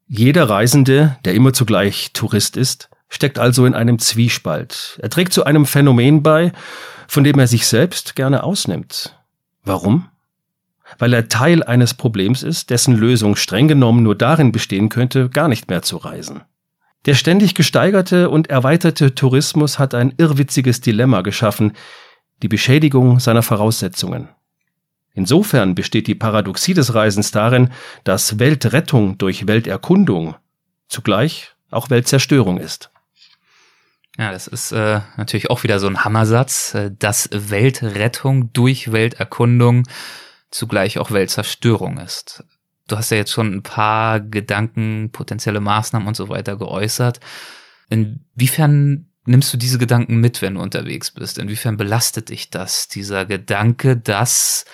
Jeder Reisende, der immer zugleich Tourist ist, steckt also in einem Zwiespalt. Er trägt zu einem Phänomen bei, von dem er sich selbst gerne ausnimmt. Warum? Weil er Teil eines Problems ist, dessen Lösung streng genommen nur darin bestehen könnte, gar nicht mehr zu reisen. Der ständig gesteigerte und erweiterte Tourismus hat ein irrwitziges Dilemma geschaffen, die Beschädigung seiner Voraussetzungen. Insofern besteht die Paradoxie des Reisens darin, dass Weltrettung durch Welterkundung zugleich auch Weltzerstörung ist.
Ja, das ist äh, natürlich auch wieder so ein Hammersatz, äh, dass Weltrettung durch Welterkundung zugleich auch Weltzerstörung ist. Du hast ja jetzt schon ein paar Gedanken, potenzielle Maßnahmen und so weiter geäußert. Inwiefern nimmst du diese Gedanken mit, wenn du unterwegs bist? Inwiefern belastet dich das, dieser Gedanke, dass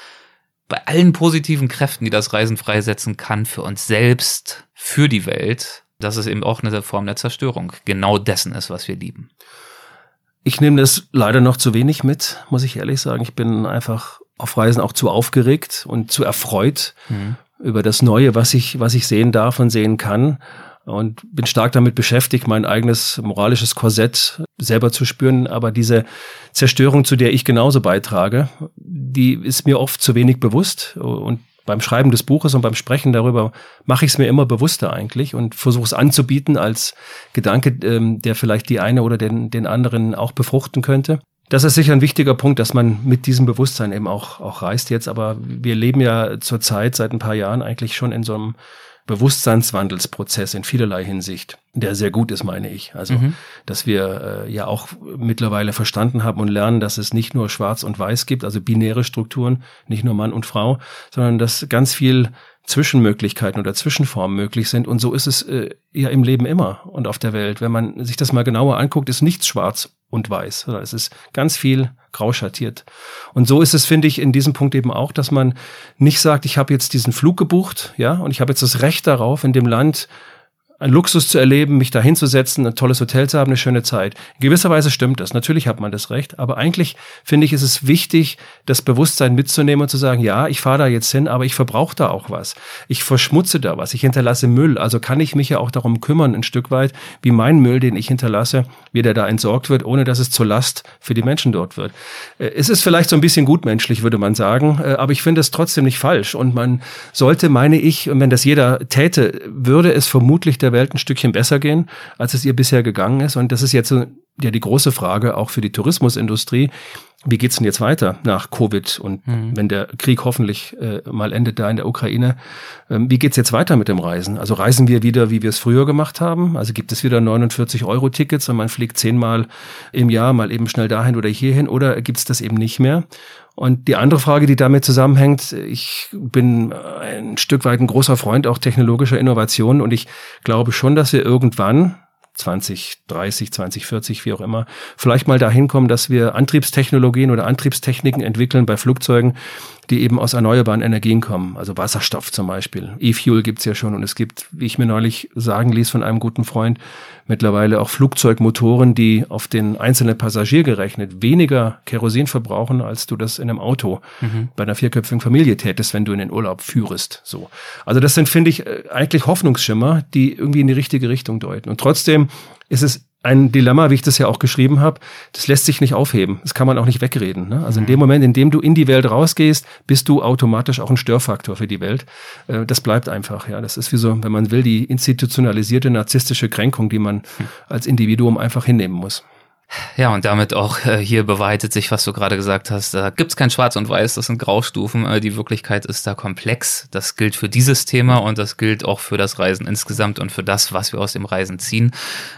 bei allen positiven Kräften, die das Reisen freisetzen kann, für uns selbst, für die Welt, dass es eben auch eine Form der Zerstörung genau dessen ist, was wir lieben?
Ich nehme das leider noch zu wenig mit, muss ich ehrlich sagen. Ich bin einfach auf Reisen auch zu aufgeregt und zu erfreut, mhm über das Neue, was ich, was ich sehen darf und sehen kann. Und bin stark damit beschäftigt, mein eigenes moralisches Korsett selber zu spüren. Aber diese Zerstörung, zu der ich genauso beitrage, die ist mir oft zu wenig bewusst. Und beim Schreiben des Buches und beim Sprechen darüber mache ich es mir immer bewusster eigentlich und versuche es anzubieten als Gedanke, ähm, der vielleicht die eine oder den, den anderen auch befruchten könnte das ist sicher ein wichtiger Punkt, dass man mit diesem Bewusstsein eben auch, auch reist jetzt. Aber wir leben ja zurzeit seit ein paar Jahren eigentlich schon in so einem Bewusstseinswandelsprozess in vielerlei Hinsicht, der sehr gut ist, meine ich. Also, mhm. dass wir äh, ja auch mittlerweile verstanden haben und lernen, dass es nicht nur Schwarz und Weiß gibt, also binäre Strukturen, nicht nur Mann und Frau, sondern dass ganz viel Zwischenmöglichkeiten oder Zwischenformen möglich sind. Und so ist es äh, ja im Leben immer und auf der Welt. Wenn man sich das mal genauer anguckt, ist nichts schwarz und weiß. Es ist ganz viel grau schattiert. Und so ist es, finde ich, in diesem Punkt eben auch, dass man nicht sagt, ich habe jetzt diesen Flug gebucht, ja, und ich habe jetzt das Recht darauf, in dem Land ein Luxus zu erleben, mich da hinzusetzen, ein tolles Hotel zu haben, eine schöne Zeit. In gewisser Weise stimmt das. Natürlich hat man das Recht. Aber eigentlich finde ich, ist es wichtig, das Bewusstsein mitzunehmen und zu sagen, ja, ich fahre da jetzt hin, aber ich verbrauche da auch was. Ich verschmutze da was. Ich hinterlasse Müll. Also kann ich mich ja auch darum kümmern, ein Stück weit, wie mein Müll, den ich hinterlasse, wie der da entsorgt wird, ohne dass es zur Last für die Menschen dort wird. Äh, es ist vielleicht so ein bisschen gutmenschlich, würde man sagen. Äh, aber ich finde es trotzdem nicht falsch. Und man sollte, meine ich, wenn das jeder täte, würde es vermutlich der Welt ein Stückchen besser gehen, als es ihr bisher gegangen ist. Und das ist jetzt ja die große Frage auch für die Tourismusindustrie. Wie geht's denn jetzt weiter nach Covid und mhm. wenn der Krieg hoffentlich äh, mal endet da in der Ukraine? Ähm, wie geht's jetzt weiter mit dem Reisen? Also reisen wir wieder, wie wir es früher gemacht haben? Also gibt es wieder 49 Euro Tickets und man fliegt zehnmal im Jahr mal eben schnell dahin oder hierhin oder gibt's das eben nicht mehr? Und die andere Frage, die damit zusammenhängt, ich bin ein Stück weit ein großer Freund auch technologischer Innovationen und ich glaube schon, dass wir irgendwann 2030, 2040, wie auch immer, vielleicht mal dahin kommen, dass wir Antriebstechnologien oder Antriebstechniken entwickeln bei Flugzeugen, die eben aus erneuerbaren Energien kommen, also Wasserstoff zum Beispiel. E-Fuel gibt's ja schon und es gibt, wie ich mir neulich sagen ließ von einem guten Freund, mittlerweile auch Flugzeugmotoren, die auf den einzelnen Passagier gerechnet weniger Kerosin verbrauchen, als du das in einem Auto mhm. bei einer vierköpfigen Familie tätest, wenn du in den Urlaub führest. So. Also das sind, finde ich, äh, eigentlich Hoffnungsschimmer, die irgendwie in die richtige Richtung deuten. Und trotzdem ist es ein Dilemma, wie ich das ja auch geschrieben habe, das lässt sich nicht aufheben. Das kann man auch nicht wegreden. Ne? Also in dem mhm. Moment, in dem du in die Welt rausgehst, bist du automatisch auch ein Störfaktor für die Welt. Äh, das bleibt einfach. Ja, das ist wie so, wenn man will, die institutionalisierte narzisstische Kränkung, die man hm. als Individuum einfach hinnehmen muss.
Ja, und damit auch äh, hier bewahrheitet sich, was du gerade gesagt hast. Da gibt's kein Schwarz und Weiß, das sind Graustufen. Äh, die Wirklichkeit ist da komplex. Das gilt für dieses Thema und das gilt auch für das Reisen insgesamt und für das, was wir aus dem Reisen ziehen.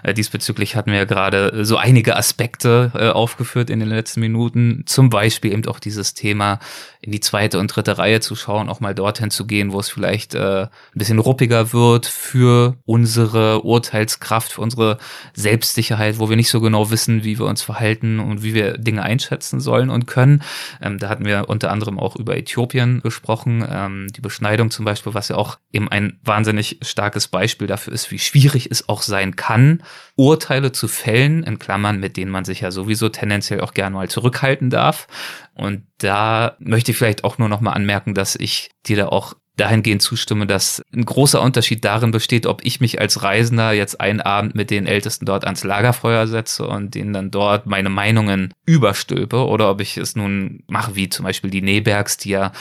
Äh, diesbezüglich hatten wir gerade so einige Aspekte äh, aufgeführt in den letzten Minuten. Zum Beispiel eben auch dieses Thema in die zweite und dritte Reihe zu schauen, auch mal dorthin zu gehen, wo es vielleicht äh, ein bisschen ruppiger wird für unsere Urteilskraft, für unsere Selbstsicherheit, wo wir nicht so genau wissen, wie wir uns verhalten und wie wir Dinge einschätzen sollen und können. Ähm, da hatten wir unter anderem auch über Äthiopien gesprochen, ähm, die Beschneidung zum Beispiel, was ja auch eben ein wahnsinnig starkes Beispiel dafür ist, wie schwierig es auch sein kann, Urteile zu fällen, in Klammern, mit denen man sich ja sowieso tendenziell auch gerne mal zurückhalten darf. Und da möchte ich vielleicht auch nur noch mal anmerken, dass ich dir da auch dahingehend zustimme, dass ein großer Unterschied darin besteht, ob ich mich als Reisender jetzt einen Abend mit den Ältesten dort ans Lagerfeuer setze und denen dann dort meine Meinungen überstülpe oder ob ich es nun mache, wie zum Beispiel die Nebergs, die ja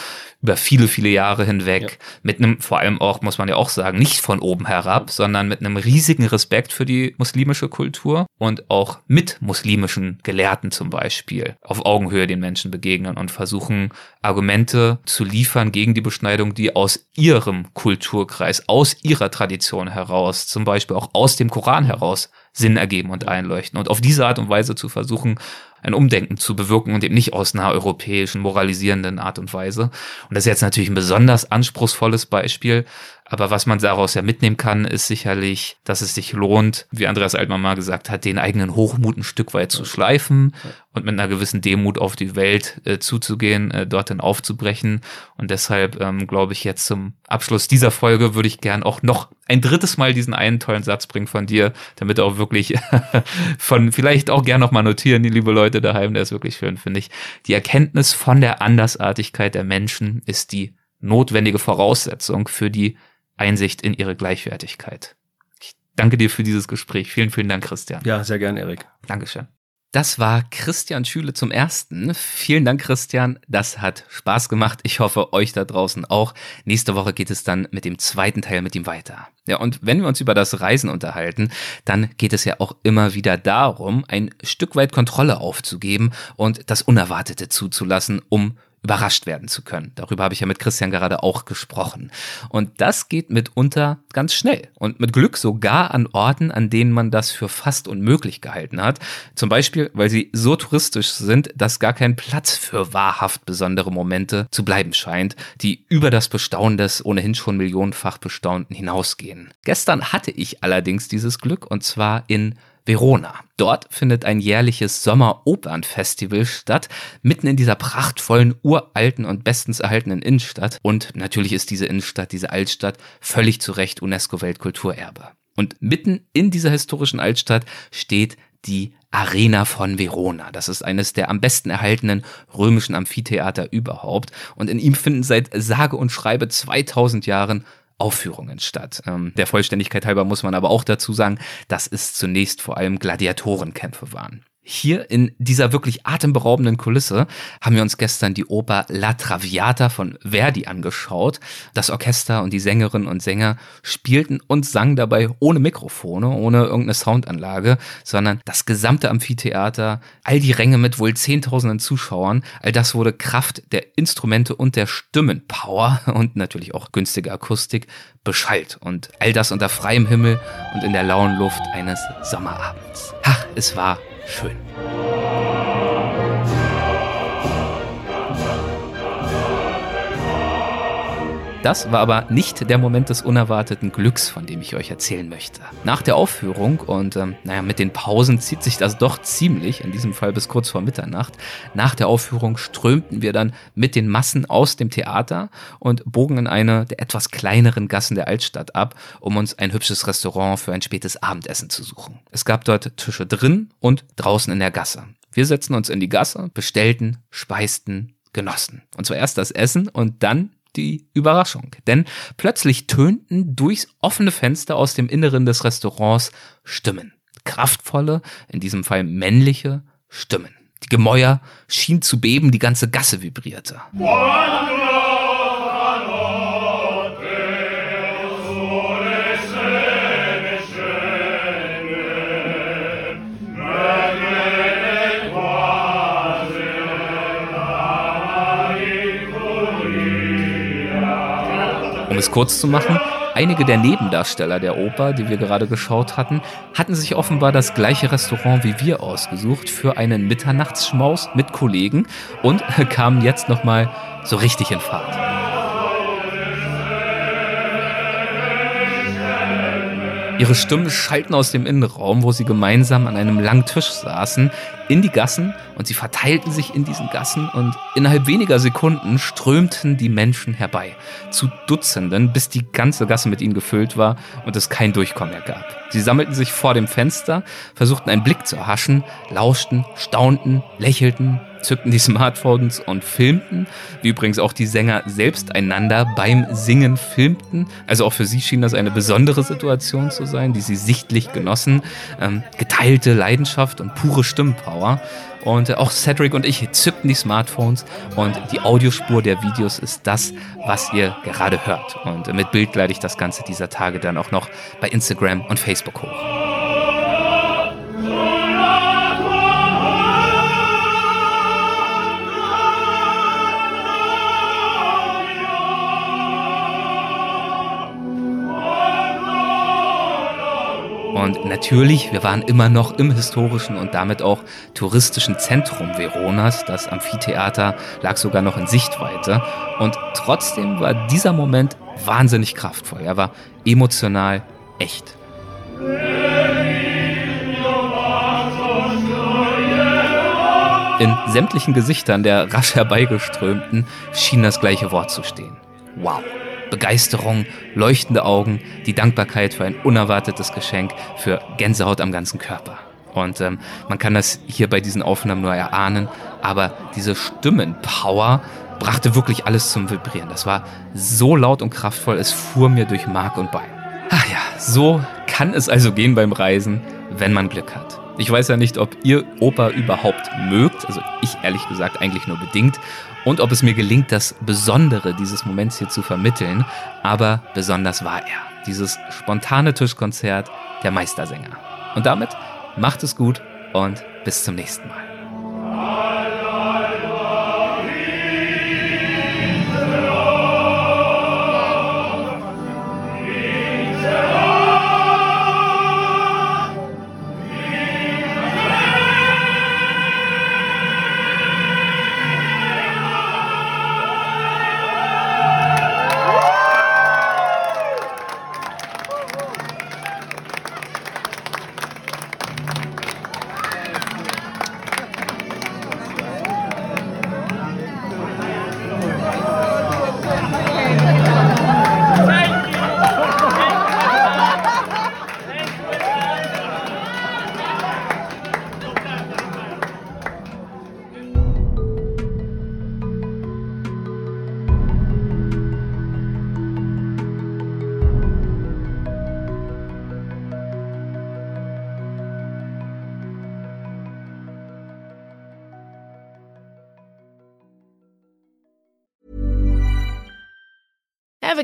über viele, viele Jahre hinweg ja. mit einem, vor allem auch, muss man ja auch sagen, nicht von oben herab, sondern mit einem riesigen Respekt für die muslimische Kultur und auch mit muslimischen Gelehrten zum Beispiel auf Augenhöhe den Menschen begegnen und versuchen, Argumente zu liefern gegen die Beschneidung, die aus ihrem Kulturkreis, aus ihrer Tradition heraus, zum Beispiel auch aus dem Koran heraus Sinn ergeben und einleuchten. Und auf diese Art und Weise zu versuchen, ein Umdenken zu bewirken und eben nicht aus einer europäischen, moralisierenden Art und Weise. Und das ist jetzt natürlich ein besonders anspruchsvolles Beispiel, aber was man daraus ja mitnehmen kann, ist sicherlich, dass es sich lohnt, wie Andreas Altmann mal gesagt hat, den eigenen Hochmut ein Stück weit zu schleifen und mit einer gewissen Demut auf die Welt äh, zuzugehen, äh, dorthin aufzubrechen. Und deshalb ähm, glaube ich jetzt zum Abschluss dieser Folge würde ich gern auch noch ein drittes Mal diesen einen tollen Satz bringen von dir, damit auch wirklich von vielleicht auch gern noch mal notieren, die liebe Leute daheim, der ist wirklich schön, finde ich. Die Erkenntnis von der Andersartigkeit der Menschen ist die notwendige Voraussetzung für die Einsicht in ihre Gleichwertigkeit. Ich danke dir für dieses Gespräch. Vielen, vielen Dank, Christian.
Ja, sehr gern, Erik.
Dankeschön. Das war Christian Schüle zum ersten. Vielen Dank, Christian. Das hat Spaß gemacht. Ich hoffe, euch da draußen auch. Nächste Woche geht es dann mit dem zweiten Teil mit ihm weiter. Ja, und wenn wir uns über das Reisen unterhalten, dann geht es ja auch immer wieder darum, ein Stück weit Kontrolle aufzugeben und das Unerwartete zuzulassen, um überrascht werden zu können. Darüber habe ich ja mit Christian gerade auch gesprochen. Und das geht mitunter ganz schnell und mit Glück sogar an Orten, an denen man das für fast unmöglich gehalten hat. Zum Beispiel, weil sie so touristisch sind, dass gar kein Platz für wahrhaft besondere Momente zu bleiben scheint, die über das Bestaunen des ohnehin schon millionenfach Bestaunten hinausgehen. Gestern hatte ich allerdings dieses Glück und zwar in Verona. Dort findet ein jährliches Sommeropernfestival statt, mitten in dieser prachtvollen, uralten und bestens erhaltenen Innenstadt. Und natürlich ist diese Innenstadt, diese Altstadt, völlig zu Recht UNESCO-Weltkulturerbe. Und mitten in dieser historischen Altstadt steht die Arena von Verona. Das ist eines der am besten erhaltenen römischen Amphitheater überhaupt. Und in ihm finden seit sage und schreibe 2000 Jahren Aufführungen statt. Ähm, der Vollständigkeit halber muss man aber auch dazu sagen, dass es zunächst vor allem Gladiatorenkämpfe waren. Hier in dieser wirklich atemberaubenden Kulisse haben wir uns gestern die Oper La Traviata von Verdi angeschaut. Das Orchester und die Sängerinnen und Sänger spielten und sangen dabei ohne Mikrofone, ohne irgendeine Soundanlage, sondern das gesamte Amphitheater, all die Ränge mit wohl zehntausenden Zuschauern, all das wurde Kraft der Instrumente und der Stimmenpower und natürlich auch günstige Akustik beschallt. Und all das unter freiem Himmel und in der lauen Luft eines Sommerabends. Ach, es war schön. Das war aber nicht der Moment des unerwarteten Glücks, von dem ich euch erzählen möchte. Nach der Aufführung und ähm, naja, mit den Pausen zieht sich das doch ziemlich, in diesem Fall bis kurz vor Mitternacht. Nach der Aufführung strömten wir dann mit den Massen aus dem Theater und bogen in eine der etwas kleineren Gassen der Altstadt ab, um uns ein hübsches Restaurant für ein spätes Abendessen zu suchen. Es gab dort Tische drin und draußen in der Gasse. Wir setzten uns in die Gasse, bestellten, speisten, genossen. Und zwar erst das Essen und dann die Überraschung. Denn plötzlich tönten durchs offene Fenster aus dem Inneren des Restaurants Stimmen. Kraftvolle, in diesem Fall männliche Stimmen. Die Gemäuer schien zu beben, die ganze Gasse vibrierte. Um es kurz zu machen, einige der Nebendarsteller der Oper, die wir gerade geschaut hatten, hatten sich offenbar das gleiche Restaurant wie wir ausgesucht für einen Mitternachtsschmaus mit Kollegen und kamen jetzt nochmal so richtig in Fahrt. Ihre Stimmen schalten aus dem Innenraum, wo sie gemeinsam an einem langen Tisch saßen, in die Gassen und sie verteilten sich in diesen Gassen und innerhalb weniger Sekunden strömten die Menschen herbei. Zu Dutzenden, bis die ganze Gasse mit ihnen gefüllt war und es kein Durchkommen mehr gab. Sie sammelten sich vor dem Fenster, versuchten einen Blick zu erhaschen, lauschten, staunten, lächelten, zückten die Smartphones und filmten, wie übrigens auch die Sänger selbst einander beim Singen filmten. Also auch für sie schien das eine besondere Situation zu sein, die sie sichtlich genossen. Ähm, geteilte Leidenschaft und pure Stimmpower. Und äh, auch Cedric und ich zückten die Smartphones und die Audiospur der Videos ist das, was ihr gerade hört. Und äh, mit Bild leite ich das Ganze dieser Tage dann auch noch bei Instagram und Facebook hoch. Und natürlich, wir waren immer noch im historischen und damit auch touristischen Zentrum Veronas. Das Amphitheater lag sogar noch in Sichtweite. Und trotzdem war dieser Moment wahnsinnig kraftvoll. Er war emotional echt. In sämtlichen Gesichtern der rasch herbeigeströmten schien das gleiche Wort zu stehen. Wow. Begeisterung, leuchtende Augen, die Dankbarkeit für ein unerwartetes Geschenk, für Gänsehaut am ganzen Körper. Und ähm, man kann das hier bei diesen Aufnahmen nur erahnen, aber diese Stimmenpower brachte wirklich alles zum Vibrieren. Das war so laut und kraftvoll, es fuhr mir durch Mark und Bein. Ach ja, so kann es also gehen beim Reisen, wenn man Glück hat. Ich weiß ja nicht, ob ihr Oper überhaupt mögt, also ich ehrlich gesagt eigentlich nur bedingt und ob es mir gelingt, das Besondere dieses Moments hier zu vermitteln. Aber besonders war er. Dieses spontane Tischkonzert der Meistersänger. Und damit macht es gut und bis zum nächsten Mal.